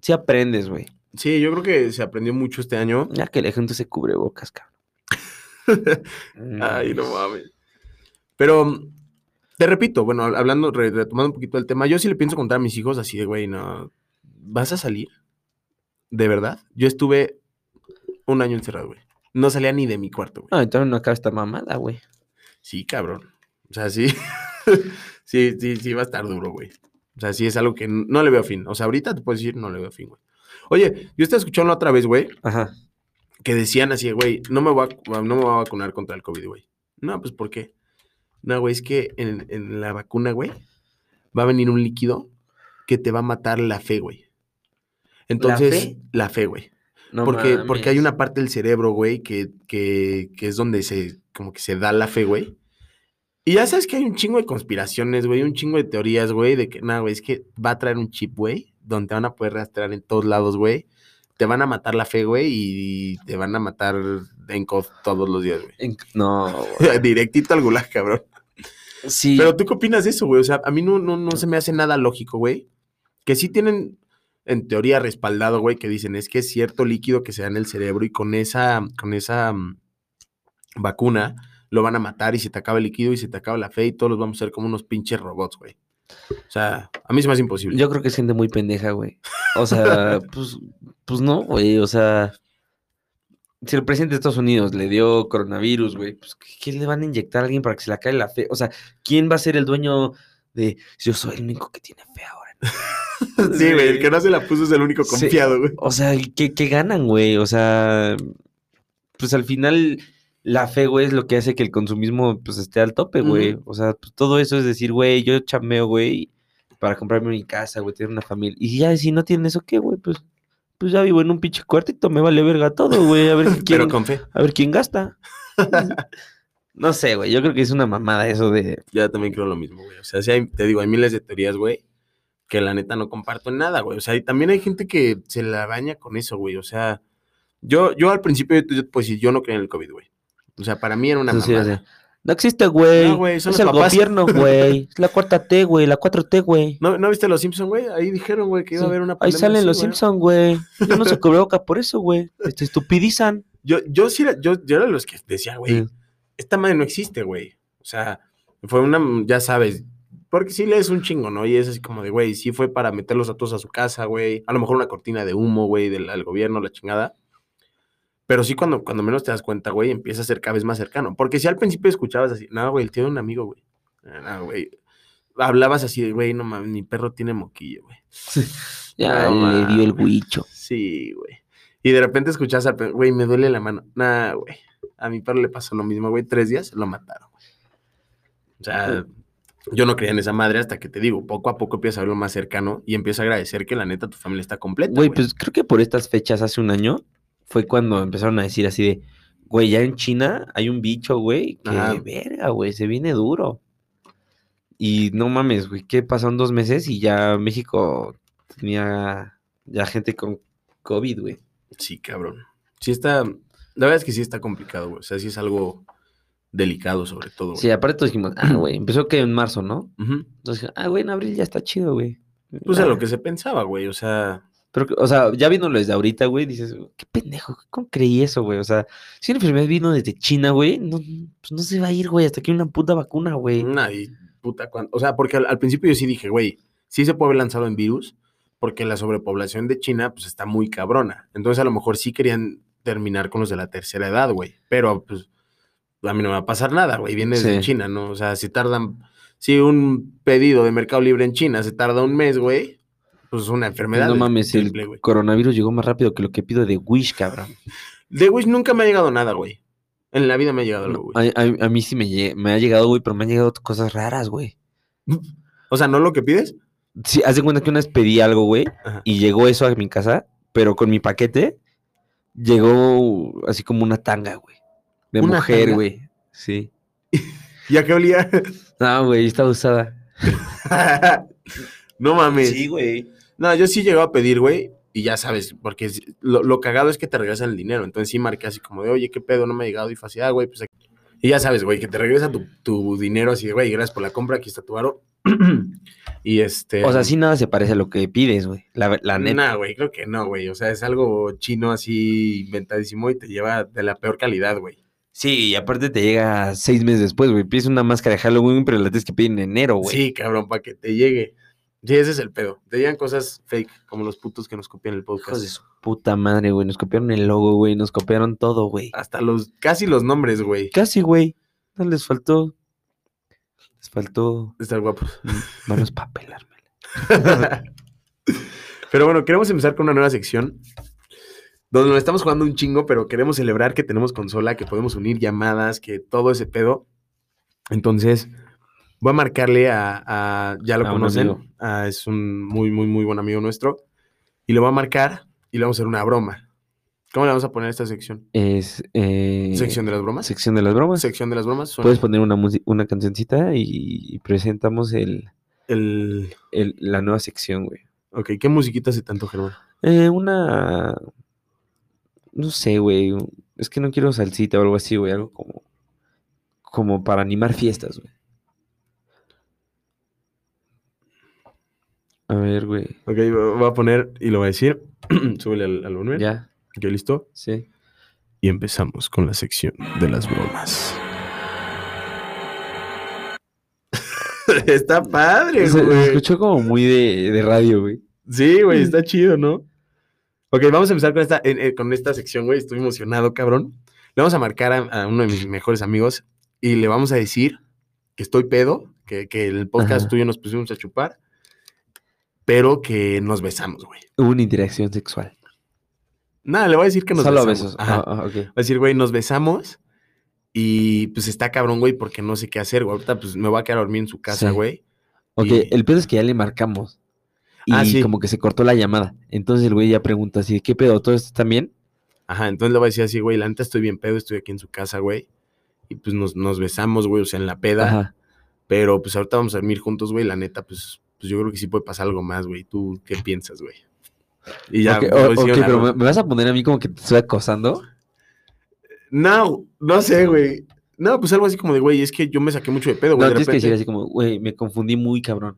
sí aprendes, güey. Sí, yo creo que se aprendió mucho este año. Ya que la gente se cubre bocas, cabrón. Ay, no mames. Pero te repito, bueno, hablando, re- retomando un poquito el tema, yo sí le pienso contar a mis hijos así de, güey, no, ¿vas a salir? ¿De verdad? Yo estuve un año encerrado, güey. No salía ni de mi cuarto, güey. No, entonces no acaba esta mamada, güey. Sí, cabrón. O sea, sí. sí, sí, sí va a estar duro, güey. O sea, sí es algo que no le veo fin. O sea, ahorita te puedo decir, no le veo fin, güey. Oye, yo estaba escuchando otra vez, güey, Ajá. que decían así, güey, no me voy a, no me voy a vacunar contra el COVID, güey. No, pues ¿por qué? No, güey, es que en, en la vacuna, güey, va a venir un líquido que te va a matar la fe, güey. Entonces, la fe, güey. No porque, porque hay una parte del cerebro, güey, que, que, que es donde se, como que se da la fe, güey. Y ya sabes que hay un chingo de conspiraciones, güey, un chingo de teorías, güey, de que, nada, güey, es que va a traer un chip, güey, donde te van a poder rastrear en todos lados, güey. Te van a matar la fe, güey, y te van a matar en co- todos los días, güey. No, güey. Directito al gulag, cabrón. Sí. Pero tú qué opinas de eso, güey? O sea, a mí no, no, no se me hace nada lógico, güey. Que sí tienen en teoría respaldado, güey, que dicen es que es cierto líquido que se da en el cerebro y con esa, con esa mm, vacuna lo van a matar y se te acaba el líquido y se te acaba la fe y todos los vamos a ser como unos pinches robots, güey. O sea, a mí se me hace imposible. Yo creo que es gente muy pendeja, güey. O sea, pues, pues no, güey. O sea, si el presidente de Estados Unidos le dio coronavirus, güey, pues ¿qué, qué le van a inyectar a alguien para que se le acabe la fe? O sea, ¿quién va a ser el dueño de yo soy el único que tiene fe ahora? sí, güey, el que no se la puso es el único confiado, güey. O sea, ¿qué, qué ganan, güey? O sea, pues al final la fe, güey, es lo que hace que el consumismo pues esté al tope, güey. O sea, pues, todo eso es decir, güey, yo chameo, güey, para comprarme mi casa, güey, tener una familia. Y ya, si no tienen eso, ¿qué, güey? Pues, pues ya vivo en un pinche cuartito, me vale verga todo, güey. A ver quién, Pero con fe. a ver quién gasta. no sé, güey, yo creo que es una mamada eso de... Ya también creo lo mismo, güey. O sea, sí hay- te digo, hay miles de teorías, güey, que la neta no comparto en nada, güey. O sea, y también hay gente que se la baña con eso, güey. O sea, yo, yo al principio, yo te, yo no creía en el COVID, güey. O sea, para mí era una sí, mamada. no existe, güey. No, güey, son es los el papás. gobierno, güey. Es la cuarta T, güey, la 4T, güey. ¿No, ¿No viste los Simpsons, güey? Ahí dijeron, güey, que iba a haber una Ahí pandemia salen así, los güey. Simpson, güey. Yo no se boca por eso, güey. Te estupidizan. Yo, yo sí era, yo, yo era los que decía, güey, esta madre no existe, güey. O sea, fue una, ya sabes, porque sí lees un chingo, ¿no? Y es así como de, güey, sí fue para meterlos a todos a su casa, güey. A lo mejor una cortina de humo, güey, del, gobierno, la chingada. Pero sí, cuando, cuando menos te das cuenta, güey, empieza a ser cada vez más cercano. Porque si al principio escuchabas así, no, güey, el tío de un amigo, güey. No, güey. Hablabas así güey, no mames, mi perro tiene moquillo, güey. Ya No le dio el huicho. Sí, güey. Y de repente escuchas al perro, güey, me duele la mano. Nah, güey. A mi perro le pasó lo mismo, güey. Tres días lo mataron, güey. O sea, yo no creía en esa madre hasta que te digo, poco a poco empiezas a verlo más cercano y empiezas a agradecer que la neta tu familia está completa. Güey, pues creo que por estas fechas hace un año fue cuando empezaron a decir así de, güey, ya en China hay un bicho, güey, que Ajá. verga, güey, se viene duro. Y no mames, güey, ¿qué pasaron dos meses y ya México tenía ya gente con COVID, güey? Sí, cabrón. Sí está, la verdad es que sí está complicado, güey. O sea, sí es algo delicado sobre todo, güey. Sí, aparte todos dijimos, ah, güey, empezó que en marzo, ¿no? Ujú. Entonces, ah, güey, en abril ya está chido, güey. Pues a Ah, lo que se pensaba, güey. O sea, Pero, o sea, ya viéndolo desde ahorita, güey, dices, qué pendejo, ¿cómo creí eso, güey? O sea, si una enfermedad vino desde China, güey, no, pues no se va a ir, güey, hasta que hay una puta vacuna, güey. Nadie, puta, cuan- O sea, porque al, al principio yo sí dije, güey, sí se puede haber lanzado en virus, porque la sobrepoblación de China, pues está muy cabrona. Entonces, a lo mejor sí querían terminar con los de la tercera edad, güey. Pero, pues, a mí no me va a pasar nada, güey. Viene desde Sí. China, ¿no? O sea, si tardan. Si un pedido de Mercado Libre en China se tarda un mes, güey, pues es una enfermedad. no mames, triple, el coronavirus llegó más rápido que lo que pido de Wish, cabrón. De Wish nunca me ha llegado nada, güey. En la vida me ha llegado algo, güey. a, a- a mí sí me, ha llegado, güey, pero me han llegado cosas raras, güey. O sea, ¿no lo que pides? Sí, haz de cuenta que una vez pedí algo, güey, Ajá. y llegó eso a mi casa, pero con mi paquete llegó así como una tanga, güey. De ¿Una mujer, güey. Sí. ¿Y a qué olía? No, güey, estaba usada. no mames. güey. No, yo sí llego a pedir, güey. y ya sabes, porque lo, lo cagado es que te regresan el dinero. Entonces sí marqué así como de, oye, ¿qué pedo? No me ha llegado. Y fue así, ah, güey, pues aquí. Y ya sabes, güey, que te regresa tu, tu dinero así de, güey, gracias por la compra, aquí está tu aro. y este... O sea, sí nada se parece a lo que pides, güey. La, la neta. Nah, güey, creo que no, güey. O sea, es algo chino así inventadísimo y te lleva de la peor calidad, güey. Sí, y aparte te llega seis meses después, güey. Pides una máscara de Halloween, pero la tienes que pedir en enero, güey. Sí, cabrón, para que te llegue. Sí, ese es el pedo. Te llegan cosas fake, como los putos que nos copian el Hijos podcast. de su puta madre, güey. Nos copiaron el logo, güey. Nos copiaron todo, güey. Hasta los, casi los nombres, güey. Casi, güey. No les faltó. Les faltó Estar guapos. manos para pelarme. Pero bueno, queremos empezar con una nueva sección. Donde nos estamos jugando un chingo, pero queremos celebrar que tenemos consola, que podemos unir llamadas, que todo ese pedo. Entonces, voy a marcarle a. a- ya lo A conocen. a- es un muy, muy, muy buen amigo nuestro. Y le voy a marcar y le vamos a hacer una broma. ¿Cómo le vamos a poner a esta sección? Es. Eh, ¿Sección de las bromas? Sección de las bromas. Sección de las bromas. suena Puedes poner una, una cancioncita y, y presentamos el, el. el- la nueva sección, güey. Ok, ¿qué musiquita hace tanto, Germán? Eh, una. No sé, güey. Es que no quiero salsita o algo así, güey. Algo como. Como para animar fiestas, güey. A ver, güey. Ok, voy a poner y lo voy a decir. Súbele al, al volumen. Ya, Ok, listo. sí. Y empezamos con la sección de las bromas. está padre, Se, se güey. escuchó como muy de, de radio, güey. Sí, güey, está chido, ¿no? Ok, vamos a empezar con esta, eh, con esta sección, güey. Estoy emocionado, cabrón. Le vamos a marcar a, a uno de mis mejores amigos y le vamos a decir que estoy pedo, que, que el podcast Ajá. tuyo nos pusimos a chupar, pero que nos besamos, güey. Hubo una interacción sexual. Nada, le voy a decir que nos Solo besamos. besos. Ajá. Ah, ah, ok. Va a decir, güey, nos besamos y pues está cabrón, güey, porque no sé qué hacer, güey. Ahorita pues me voy a quedar a dormir en su casa, Sí. güey. Ok, Y- el pedo es que ya le marcamos. Y Ah, sí. como que se cortó la llamada. Entonces el güey ya pregunta así, ¿qué pedo? ¿Todo esto está bien? Ajá, entonces le voy a decir así, güey, la neta estoy bien pedo, estoy aquí en su casa, güey. Y pues nos, nos besamos, güey, o sea, en la peda. Ajá. Pero pues ahorita vamos a dormir juntos, güey. La neta, pues, pues yo creo que sí puede pasar algo más, güey. ¿Tú qué piensas, güey? Y ya, Ok, voy a o- decir ok, una pero. ¿me, me vas a poner a mí como que te estoy acosando? No, no sé, güey. No, pues algo así como de, güey, es que yo me saqué mucho de pedo, No, güey. de tienes que decir así como, güey, me confundí muy cabrón.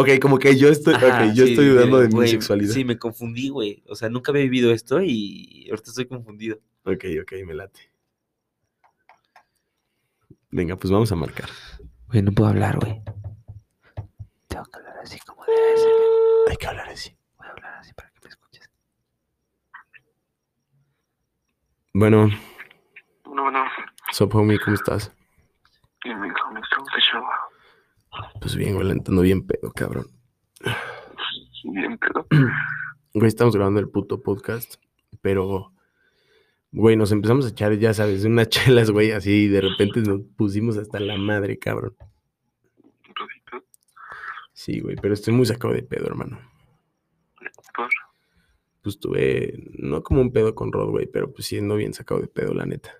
Ok, como que yo estoy, Ajá, yo sí, estoy dudando de mi sexualidad. Sí, me confundí, güey. O sea, nunca había vivido esto y ahorita estoy confundido. Ok, ok, me late. Venga, pues vamos a marcar. Güey, no puedo hablar, güey. Tengo que hablar así como debe ser. Hay que hablar así. Voy a hablar así para que me escuches. Bueno, Bueno, bueno. Sup, homie, ¿cómo estás? Me ¿cómo te llama? Pues bien, güey, bien pedo, cabrón. Bien, pero. Güey, estamos grabando el puto podcast, pero, güey, nos empezamos a echar, ya sabes, unas chelas, güey, así, y de repente nos pusimos hasta la madre, cabrón. Sí, güey, pero estoy muy sacado de pedo, hermano. por. Pues tuve, no como un pedo con Rod, güey, pero pues siendo bien sacado de pedo, la neta.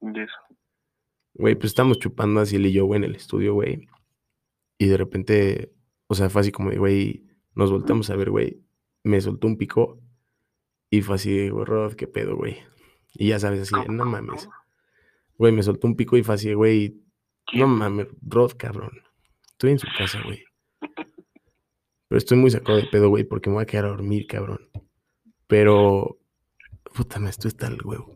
Y eso. Güey, pues estamos chupando así él y yo, güey, en el estudio, güey. Y de repente, o sea, fue así como de, güey, nos voltamos a ver, güey. Me soltó un pico y fue así güey, Rod, qué pedo, güey. Y ya sabes, así, de, ¿Cómo, no mames. Güey, me soltó un pico y fue así, güey, no mames, Rod, cabrón. Estoy en su casa, güey. Pero estoy muy sacado de pedo, güey, porque me voy a quedar a dormir, cabrón. Pero, puta, me estoy hasta el huevo.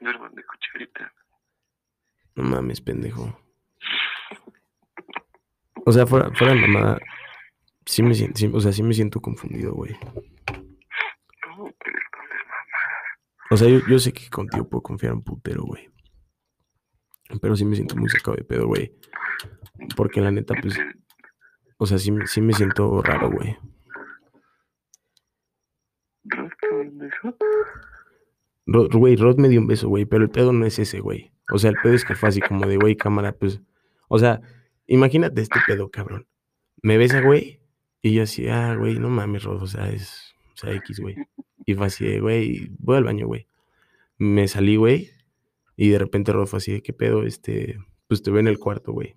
Duerman de cucharita. No mames, pendejo. O sea, fuera, fuera de mamada, sí me sí- o sea, sí me siento confundido, güey. ¿Cómo puedes comer, O sea, yo, yo sé que contigo puedo confiar un putero, güey. Pero sí me siento muy sacado de pedo, güey. Porque la neta, pues, o sea, sí, sí me siento raro, güey. Rod, güey, Rod me dio un beso, güey, pero el pedo no es ese, güey. O sea, el pedo es que fue así como de, güey, cámara, pues. O sea, imagínate este pedo, cabrón. Me besa, güey, y yo así, ah, güey, no mames, Rod, o sea, es, o sea, X, güey. Y fue así de, güey, voy al baño, güey. Me salí, güey, y de repente Rod fue así de, ¿qué pedo? Este, pues te veo en el cuarto, güey.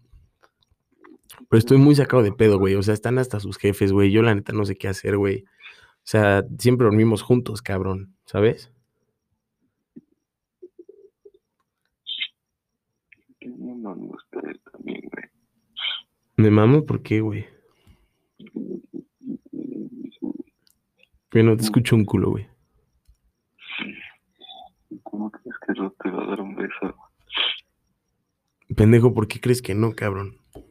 Pero estoy muy sacado de pedo, güey. O sea, están hasta sus jefes, güey. Yo la neta no sé qué hacer, güey. O sea, siempre dormimos juntos, cabrón. ¿Sabes? Que no gusta él también, güey. Me mamo, ¿por qué, güey? Que no te escucho un culo, güey. ¿Cómo crees que no te va a dar un beso? Pendejo, ¿por qué crees que no, cabrón?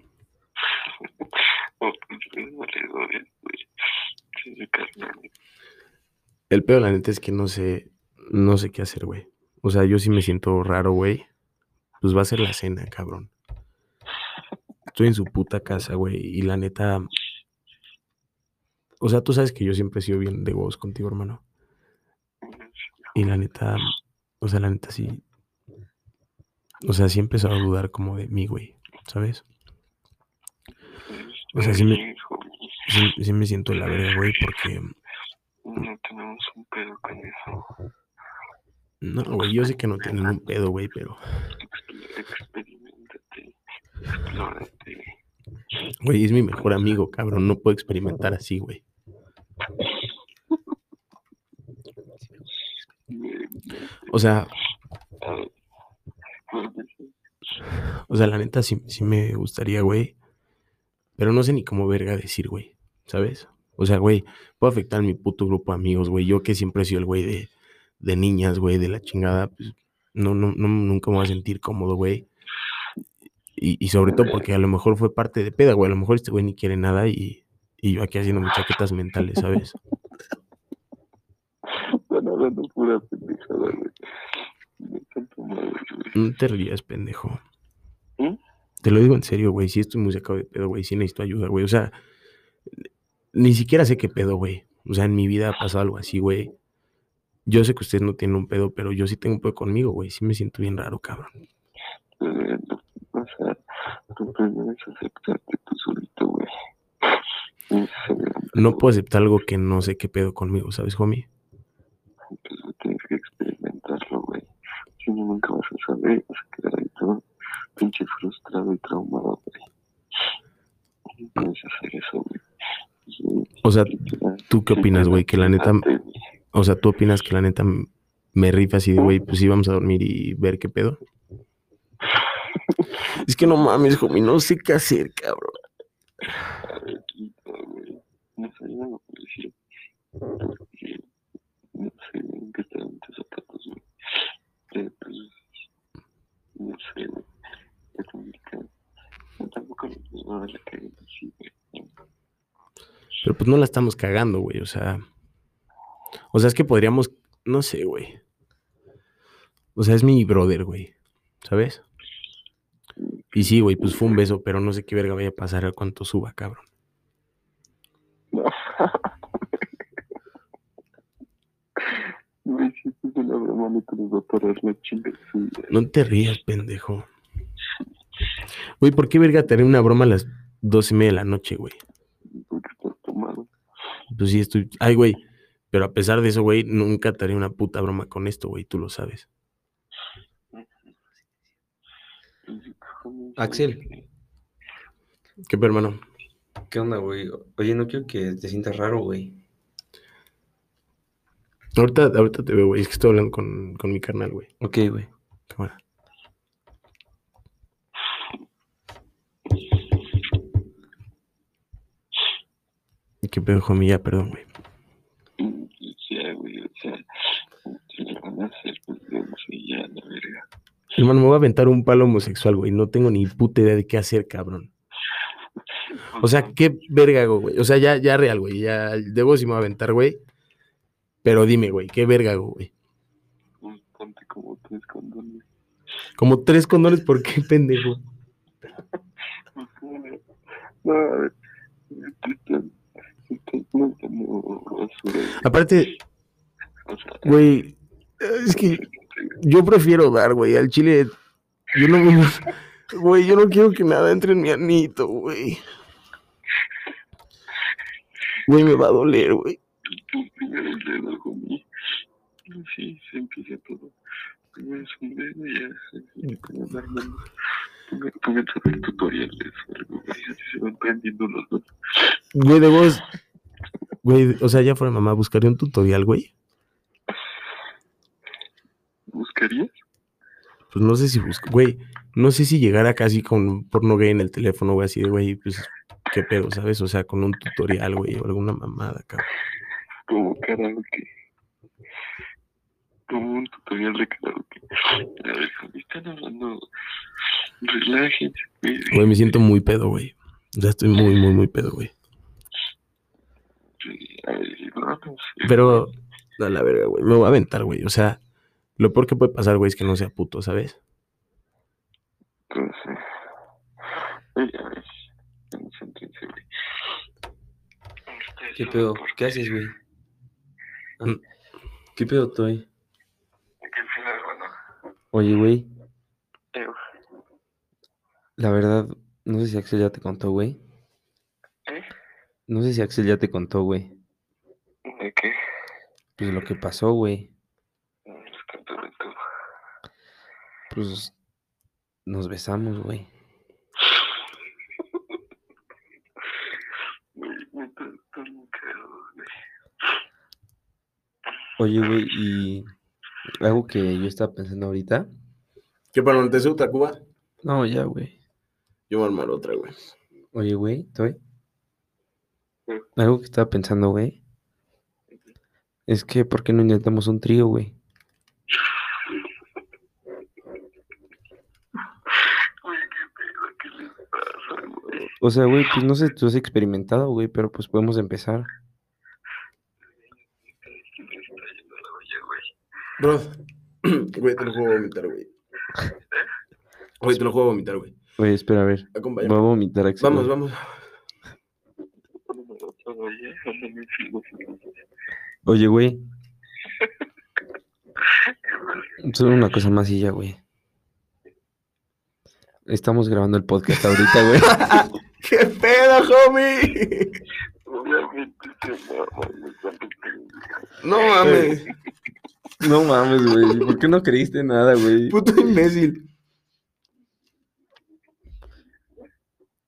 El peor, la neta, es que no sé, no sé qué hacer, güey. O sea, yo sí me siento raro, güey. Pues va a ser la cena, cabrón. Estoy en su puta casa, güey. Y la neta. O sea, tú sabes que yo siempre he sido bien de huevos contigo, hermano. Y la neta. O sea, la neta sí. O sea, sí he empezado a dudar como de mí, güey. ¿Sabes? O sea, sí me- Sí, sí me siento la verga, güey, porque. No tenemos un pedo con eso. No, güey, yo sé que no tienen un pedo, güey, pero. Exper- Experimentate. Explórate. Güey, es mi mejor amigo, cabrón. No puedo experimentar así, güey. O sea, o sea, la neta sí, sí me gustaría, güey. Pero no sé ni cómo verga decir, güey. ¿Sabes? O sea, güey, puede afectar a mi puto grupo de amigos, güey. Yo que siempre he sido el güey de, de niñas, güey, de la chingada, pues no, no, no, nunca me voy a sentir cómodo, güey. Y, y sobre todo porque a lo mejor fue parte de peda, güey. A lo mejor este güey ni quiere nada y, y yo aquí haciendo mis chaquetas mentales, ¿sabes? Están hablando pura pendejada, güey. No te rías, pendejo. ¿Mm? Te lo digo en serio, güey. Sí estoy muy sacado de pedo, güey. Sí necesito ayuda, güey. O sea, ni siquiera sé qué pedo, güey. O sea, en mi vida ha pasado algo así, güey. Yo sé que ustedes no tienen un pedo, pero yo sí tengo un pedo conmigo, güey. Sí me siento bien raro, cabrón. Aceptarte tú solito, güey. No puedo aceptar algo que no sé qué pedo conmigo, ¿sabes, homie? pues, tienes que experimentarlo, güey. Si no, nunca vas a saber, vas a quedar ahí todo pinche frustrado y traumado, güey. No puedes hacer eso, güey. O sea, ¿tú qué opinas, güey? Que la neta, o sea, ¿tú opinas que la neta me rifa así de, güey, pues sí, vamos a dormir y ver qué pedo? Es que no mames, homie, no sé qué hacer, cabrón. A ver, güey. No sé, yo no puedo decir. No sé en qué están tus zapatos, güey. Pero pues, no sé, güey. Es complicado. Yo tampoco dar la cagué así, güey. Pero pues no la estamos cagando, güey. O sea. O sea, es que podríamos. No sé, güey. O sea, es mi brother, güey. ¿Sabes? Y sí, güey, pues fue un beso, pero no sé qué verga vaya a pasar a cuánto suba, cabrón. No. Una broma, te la. No rías, pendejo. Güey, ¿por qué verga te haré una broma a las dos y media de la noche, güey? Porque estás tomado. Pues sí, estoy. Ay, güey. Pero a pesar de eso, güey, nunca te haré una puta broma con esto, güey. Tú lo sabes. Axel. ¿Qué, pedo, hermano? ¿Qué onda, güey? Oye, no quiero que te sientas raro, güey. Ahorita, ahorita te veo, güey. Es que estoy hablando con, con mi carnal, güey. Ok, güey. Cámara. ¿Y qué pedo? Ya, perdón, güey. Ya, güey, o sea, si lo van a hacer, pues yo no sé, ya, la verga. Hermano, me voy a aventar un palo homosexual, güey. No tengo ni puta idea de qué hacer, cabrón. O sea, qué verga hago, güey. O sea, ya, ya real, güey. Ya debo si me voy a aventar, güey. Pero dime, güey, ¿qué verga hago, güey? Ponte como tres condones. Como tres condones, ¿por qué, pendejo? No, a ver. Aparte, güey, es que yo prefiero dar, güey. Al chile, yo no. Güey, yo no quiero que nada entre en mi anito, güey. Güey, me va a doler, güey. tú primero el dedo, homie. Sí, se empieza todo. Primero es un dedo y ya se empieza a dar mano. Pongan- Pónganse a ver tutoriales o algo, güey, así se van aprendiendo los dos. Güey, de vos. Güey, o sea, ya fuera mamá, buscaría un tutorial, güey. ¿Buscarías? Pues no sé si busco, güey. No sé si llegara casi con porno gay en el teléfono, güey, así de, güey, pues, qué pedo, ¿sabes? O sea, con un tutorial, güey, o alguna mamada, cabrón. Como karaoke. Como un tutorial de karaoke. A ver, me están hablando. Relájense, güey. Güey, me siento muy pedo, güey. Ya estoy muy, muy, muy pedo, güey. Pero, a la verga, güey. Me voy a aventar, güey. O sea, lo peor que puede pasar, güey, es que no sea puto, ¿sabes? Ustedes ¿Qué pedo? ¿Qué haces, güey? Ah, Mm. ¿Qué pedo, Toy? ¿Qué final, bueno? Oye, güey, la verdad, no sé si Axel ya te contó, güey. ¿Eh? No sé si Axel ya te contó, güey. ¿De qué? Pues lo que pasó, güey. Les contaré todo. Pues nos besamos, güey. Oye, güey, y algo que yo estaba pensando ahorita. ¿Qué para no te otra Cuba? No, ya, güey. Yo voy a armar otra, güey. Oye, güey, Toy. ¿Qué? Algo que estaba pensando, güey. Es que, ¿por qué no intentamos un trío? Güey, qué pedo, ¿qué les pasa, güey? O sea, güey, pues no sé si tú has experimentado, güey, pero pues podemos empezar. Güey. Bro, güey, te lo juego a vomitar, güey. Güey, te lo juego a vomitar, güey. Oye, espera, a ver. Acompáñame. Voy a vomitar, Axel. Vamos, güey. vamos. Oye, güey, solo una cosa más y ya, güey. Estamos grabando el podcast ahorita, güey. ¿Qué pedo, homie? No mames. No mames, güey. ¿Por qué no creíste nada, güey? Puto imbécil.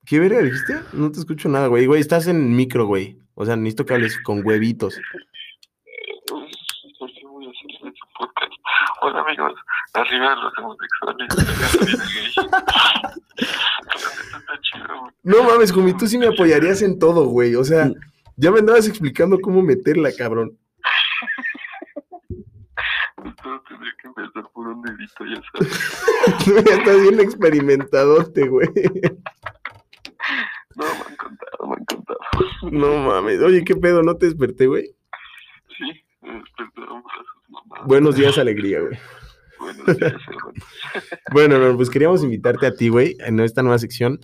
¿Qué verga dijiste? No te escucho nada, güey. Güey, estás en micro, güey. O sea, necesito que hables con huevitos. Hola amigos, arriba los homosexuales. No mames, homie, tú sí me apoyarías en todo, güey. O sea, ya me andabas explicando cómo meterla, cabrón. Todo tendría que empezar por un dedito, ya sabes. ya estás bien experimentadote, güey. No, me han contado, me han contado. No mames. Oye, ¿qué pedo? ¿No te desperté, güey? Sí, me sus mamás. Buenos días, alegría, güey. Buenos días, hermano. Bueno, no, pues queríamos invitarte a ti, güey, en esta nueva sección.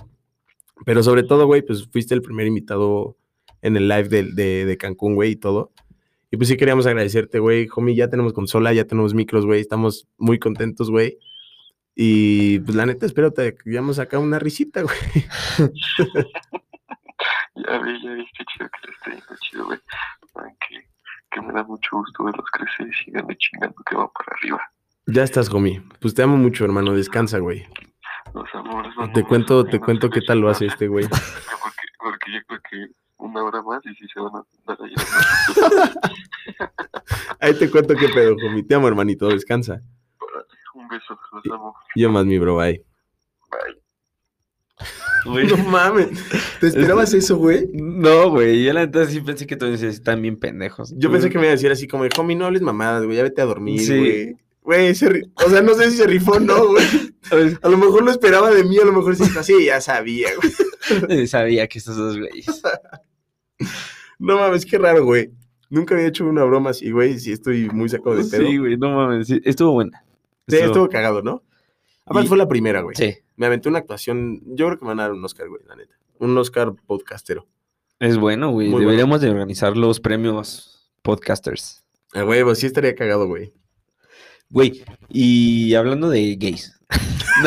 Pero sobre todo, güey, pues fuiste el primer invitado en el live de, de, de Cancún, güey, y todo. Y pues sí queríamos agradecerte, güey. Homie, ya tenemos consola, ya tenemos micros, güey. Estamos muy contentos, güey. Y pues la neta, espero te llevamos acá una risita, güey. Ya vi, ya vi, qué chido que le esté yendo chido, güey. Que, que me da mucho gusto verlos crecer y sigan chingando que van para arriba. Ya estás, homie. Pues te amo mucho, hermano. Descansa, güey. Los amores van Te cuento, te cuento qué tal lo hace este, güey. Porque, porque yo creo que una hora más y sí se van a dar ahí. Ahí te cuento qué pedo, homie. Te amo, hermanito. Descansa. Un beso, los amo. Yo más, mi bro, bye. Bye. Güey. No mames. ¿Te esperabas eso, güey? No, güey. Yo la neta sí pensé que todos están bien pendejos. Yo pensé que me iba a decir así como, homie, no hables mamadas, güey, ya vete a dormir, Sí. güey. Güey, se ri- o sea, no sé si se rifó o no, güey. A lo mejor lo esperaba de mí, a lo mejor sí está así, ya sabía, güey. Sabía que estos dos güeyes. No mames, qué raro, güey. Nunca había hecho una broma así, güey, sí estoy muy sacado de pedo. Sí, güey, no mames. sí, estuvo buena. Sí, estuvo cagado, ¿no? Aparte Y- fue la primera, güey. Sí, Me aventé una actuación, yo creo que me van a dar un Oscar, güey, la neta. Un Oscar podcastero. es bueno, güey. Muy bueno. Deberíamos de organizar los premios podcasters. A huevo, sí estaría cagado, güey. Güey, y hablando de gays.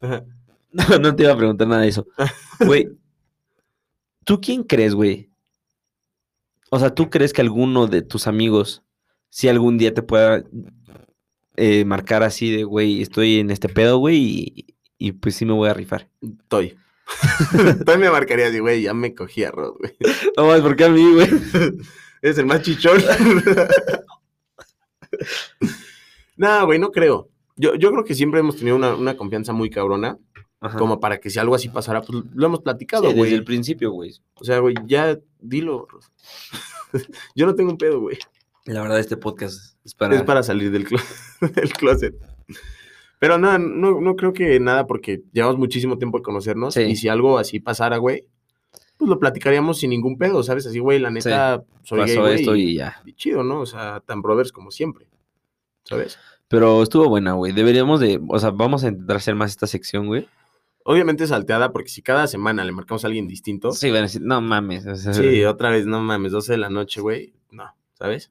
no, no, no te iba a preguntar nada de eso. Güey, ¿tú quién crees, güey? O sea, ¿tú crees que alguno de tus amigos, si algún día te pueda eh, marcar así de, güey, estoy en este pedo, güey, y, y pues sí me voy a rifar. Toy. Toy me marcaría así, güey, ya me cogí a Rod, güey. No, es porque a mí, güey. Es el más chichón. Nada, güey, no creo. Yo, yo creo que siempre hemos tenido una, una confianza muy cabrona, Ajá. como para que si algo así pasara, pues lo hemos Sí, platicado, desde güey. el principio, güey. O sea, güey, ya dilo. Yo no tengo un pedo, güey. La verdad, este podcast es para... Es para salir del, del closet. Pero no, no, no creo que nada, porque llevamos muchísimo tiempo de conocernos. Sí. Y si algo así pasara, güey, pues lo platicaríamos sin ningún pedo, ¿sabes? Así, güey, la neta, soy Pasó esto y, y ya. y chido, ¿no? O sea, tan brothers como siempre, ¿sabes? Pero estuvo buena, güey. Deberíamos de... O sea, vamos a intentar hacer más esta sección, güey. Obviamente salteada, porque si cada semana le marcamos a alguien distinto, Sí, van a decir, no mames. o sea, sí, otra vez, no mames, 12 de la noche, güey, no, ¿sabes?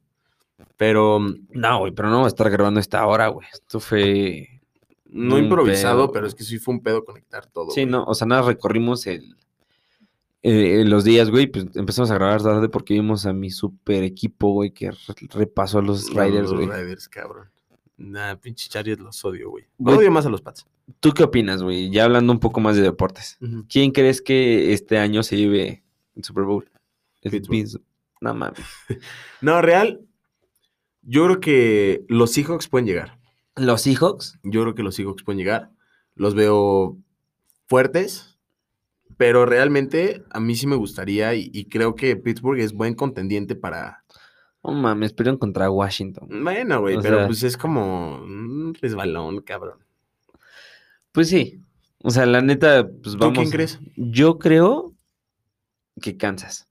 Pero No, güey, pero no vamos a estar grabando esta hora, güey. Esto fue... no improvisado, pedo. pero es que sí fue un pedo conectar todo. Sí, güey. no, o sea, nada, recorrimos el, eh, los días, güey, pues empezamos a grabar tarde porque vimos a mi super equipo, güey, que re- repasó a los Riders, los güey. Riders, cabrón. Nah, pinche Chargers los odio, güey. Odio más a los Pats. ¿Tú qué opinas, güey? Ya hablando un poco más de deportes. ¿Quién crees que este año se lleve el Super Bowl? El. No mames. No, real. Yo creo que los Seahawks pueden llegar. ¿Los Seahawks? Yo creo que los Seahawks pueden llegar. Los veo fuertes. Pero realmente a mí sí me gustaría y, y creo que Pittsburgh es buen contendiente para... No mames, perdieron contra Washington. Bueno, güey, pero sea- pues es como un resbalón, cabrón. Pues sí. O sea, la neta, pues ¿Tú vamos. quién crees? Yo creo que Kansas.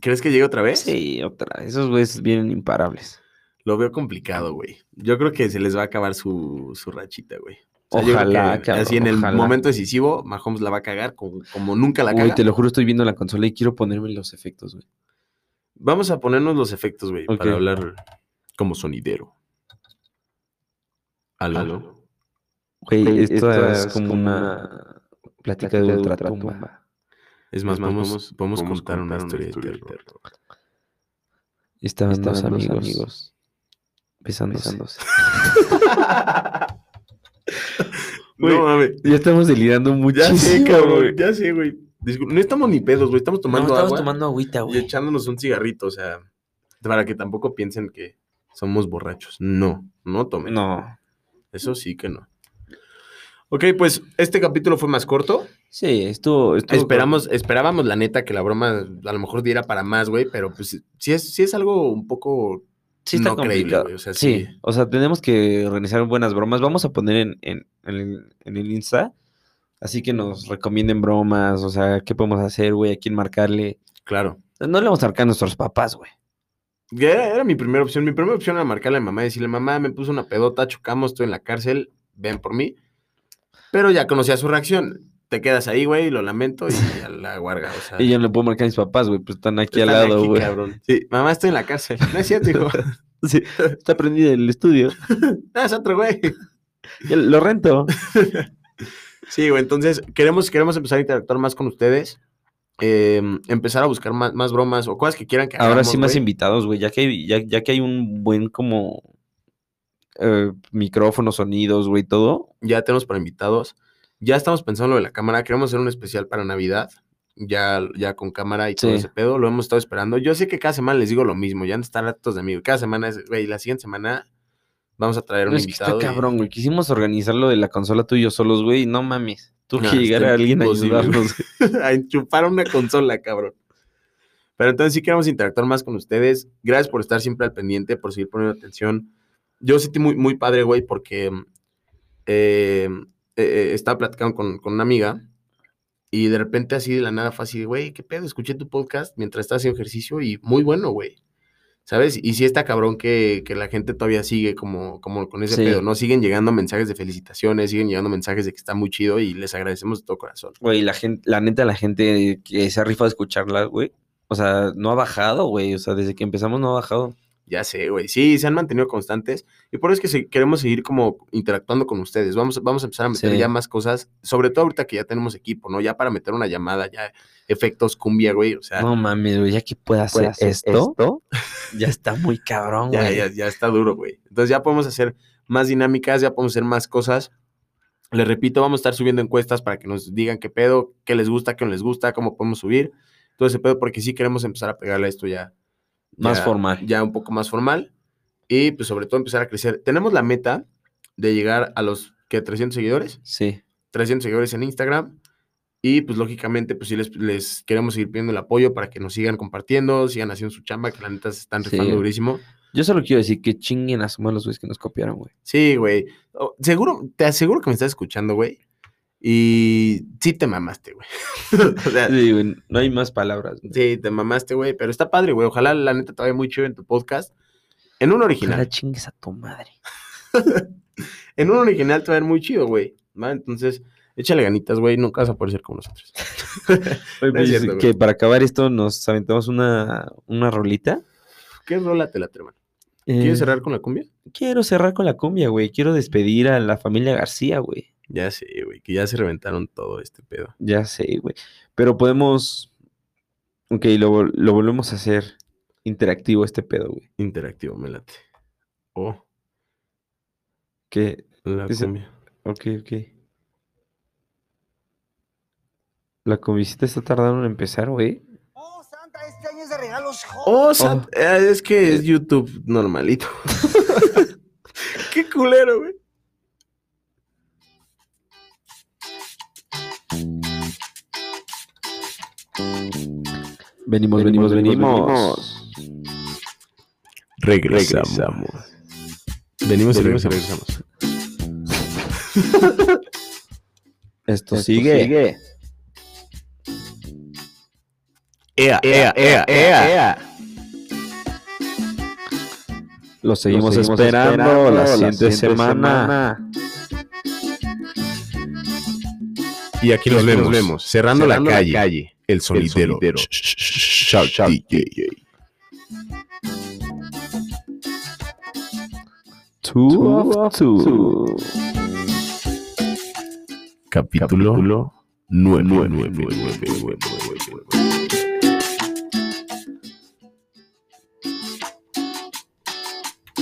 ¿Crees que llegue otra vez? Sí, otra. Esos güeyes vienen imparables. Lo veo complicado, güey. Yo creo que se les va a acabar su, su rachita, güey. O sea, Ojalá, que cabrón, Así en el ojalá. momento decisivo, Mahomes la va a cagar como, como nunca la caga. te lo juro, estoy viendo la consola y quiero ponerme los efectos, güey. Vamos a ponernos los efectos, güey, para hablar como sonidero. ¿Aló? Güey, esto, es, como una plática de ultratumba. Más, Es más, podemos, podemos- podemos podemos contar una contar una historia, historia de de terror. Estaban, Estaban dos dos amigos, amigos besándose. besándose. Güey, no mames. Ya estamos delirando mucho. Ya sé, cabrón. Ya sé, güey. Discul- No estamos ni pedos, güey. Estamos tomando no, estamos agua tomando agüita, y güey. echándonos un cigarrito, o sea, para que tampoco piensen que somos borrachos. No, no tomen. No. Eso sí que no. Ok, pues este capítulo fue más corto. Sí, estuvo. estuvo Esperamos, esperábamos la neta que la broma a lo mejor diera para más, güey, pero pues sí es, sí es algo un poco Sí, está no creíble, complicado. güey, o sea, sí. sí. o sea, tenemos que organizar buenas bromas. Vamos a poner en, en, en el, en el Insta. Así que nos recomienden bromas. O sea, qué podemos hacer, güey, a quién marcarle. claro. No le vamos a marcar a nuestros papás, güey. Era, era mi primera opción. Mi primera opción era marcarle a mi mamá y decirle, mamá, me puso una pedota, chocamos, estoy en la cárcel, ven por mí. Pero ya conocía su reacción. Te quedas ahí, güey, lo lamento y a la guarga, o sea. Y yo no le puedo marcar a mis papás, güey, pues están aquí están al lado, güey. Sí, mamá, estoy en la cárcel. No es cierto, hijo. Sí, está prendido el estudio. No, es otro güey. Lo rento. Sí, güey, entonces queremos, queremos empezar a interactuar más con ustedes. eh, empezar a buscar más, más bromas o cosas que quieran que Ahora hagamos, sí más güey. invitados, güey, ya que, hay- ya, ya que hay un buen como eh, micrófonos, sonidos, güey, todo. Ya tenemos para invitados. Ya estamos pensando en lo de la cámara. Queremos hacer un especial para Navidad. Ya, ya con cámara y todo Sí. ese pedo. Lo hemos estado esperando. Yo sé que cada semana les digo lo mismo. Ya han de estar hartos de mí. Cada semana es, güey, la siguiente semana vamos a traer un es que está invitado. y- cabrón, güey. Quisimos organizar lo de la consola tú y yo solos, güey, no mames. Tuvo No, que llegar a alguien a imposible, ayudarnos. a enchufar una consola, cabrón. Pero entonces sí queremos interactuar más con ustedes. Gracias por estar siempre al pendiente, por seguir poniendo atención. Yo sentí muy, muy padre, güey, porque eh, eh, eh, estaba platicando con, con una amiga y de repente así de la nada fue así, de, güey, ¿qué pedo? Escuché tu podcast mientras estaba haciendo ejercicio y muy bueno, güey. ¿Sabes? Y sí está cabrón que, que la gente todavía sigue como, como con ese Sí. pedo, ¿no? Siguen llegando mensajes de felicitaciones, siguen llegando mensajes de que está muy chido y les agradecemos de todo corazón. Güey, la gente, la neta, la gente que se ha rifado a escucharla, güey. O sea, no ha bajado, güey. O sea, desde que empezamos no ha bajado. Ya sé, güey. Sí, se han mantenido constantes. Y por eso es que queremos seguir como interactuando con ustedes. Vamos, vamos a empezar a meter Sí. ya más cosas. Sobre todo ahorita que ya tenemos equipo, ¿no? Ya para meter una llamada, ya efectos cumbia, güey. O sea, No mames, güey, ya que pueda hacer, ¿Puede hacer esto, ya está muy cabrón, ya, güey. ya, ya está duro, güey. Entonces ya podemos hacer más dinámicas, ya podemos hacer más cosas. Les repito, vamos a estar subiendo encuestas para que nos digan qué pedo, qué les gusta, qué no les gusta, cómo podemos subir. Todo ese pedo, porque sí queremos empezar a pegarle a esto ya. Más ya- formal. Ya un poco más formal. Y pues sobre todo empezar a crecer. Tenemos la meta de llegar a los, ¿qué? 300 seguidores. Sí. 300 seguidores en Instagram. Y pues lógicamente, pues sí les, les queremos seguir pidiendo el apoyo para que nos sigan compartiendo, sigan haciendo su chamba, que la neta se están Sí. rifando durísimo. Yo solo quiero decir que chinguen a su los güeyes que nos copiaron, güey. Sí, güey. Oh, seguro, te aseguro que me estás escuchando, güey. Y sí te mamaste, güey. o sea, sí. Sí, güey, no hay más palabras. güey. te mamaste, güey. Pero está padre, güey. Ojalá la neta te vaya muy chido en tu podcast. En un original. Ojalá chingues a tu madre. En un original te va a ir muy chido, güey. ¿va? Entonces, échale ganitas, güey. Nunca vas a poder ser como nosotros. Oye, pues, cierto, güey. que para acabar esto nos aventamos una, una rolita. ¿Qué rola te la hermano? ¿Quieres Eh, cerrar con la cumbia? Quiero cerrar con la cumbia, güey. Quiero despedir a la familia García, güey. Ya sé, güey. Que ya se reventaron todo este pedo. Ya sé, güey. Pero podemos. Ok, lo, vol- lo volvemos a hacer interactivo este pedo, güey. Interactivo, me late. Oh, Que. la ¿Qué se- cumbia. Ok, ok. La comisita está tardando en empezar, güey. Oh, Santa, este año es de regalos. Oh, Sant- eh, es que es YouTube normalito. Qué culero, güey. Venimos, venimos, venimos. Regresamos. Venimos y regresamos. Esto, Esto sigue. Ea, ea, ea, ea. Lo seguimos, seguimos esperando, esperando la la siguiente siguiente semana. Y aquí nos vemos, Cerrando, la, calle, El sonidero. sonidero. Sh- sh- Shout Shout DJ. Two of two. Capítulo 9.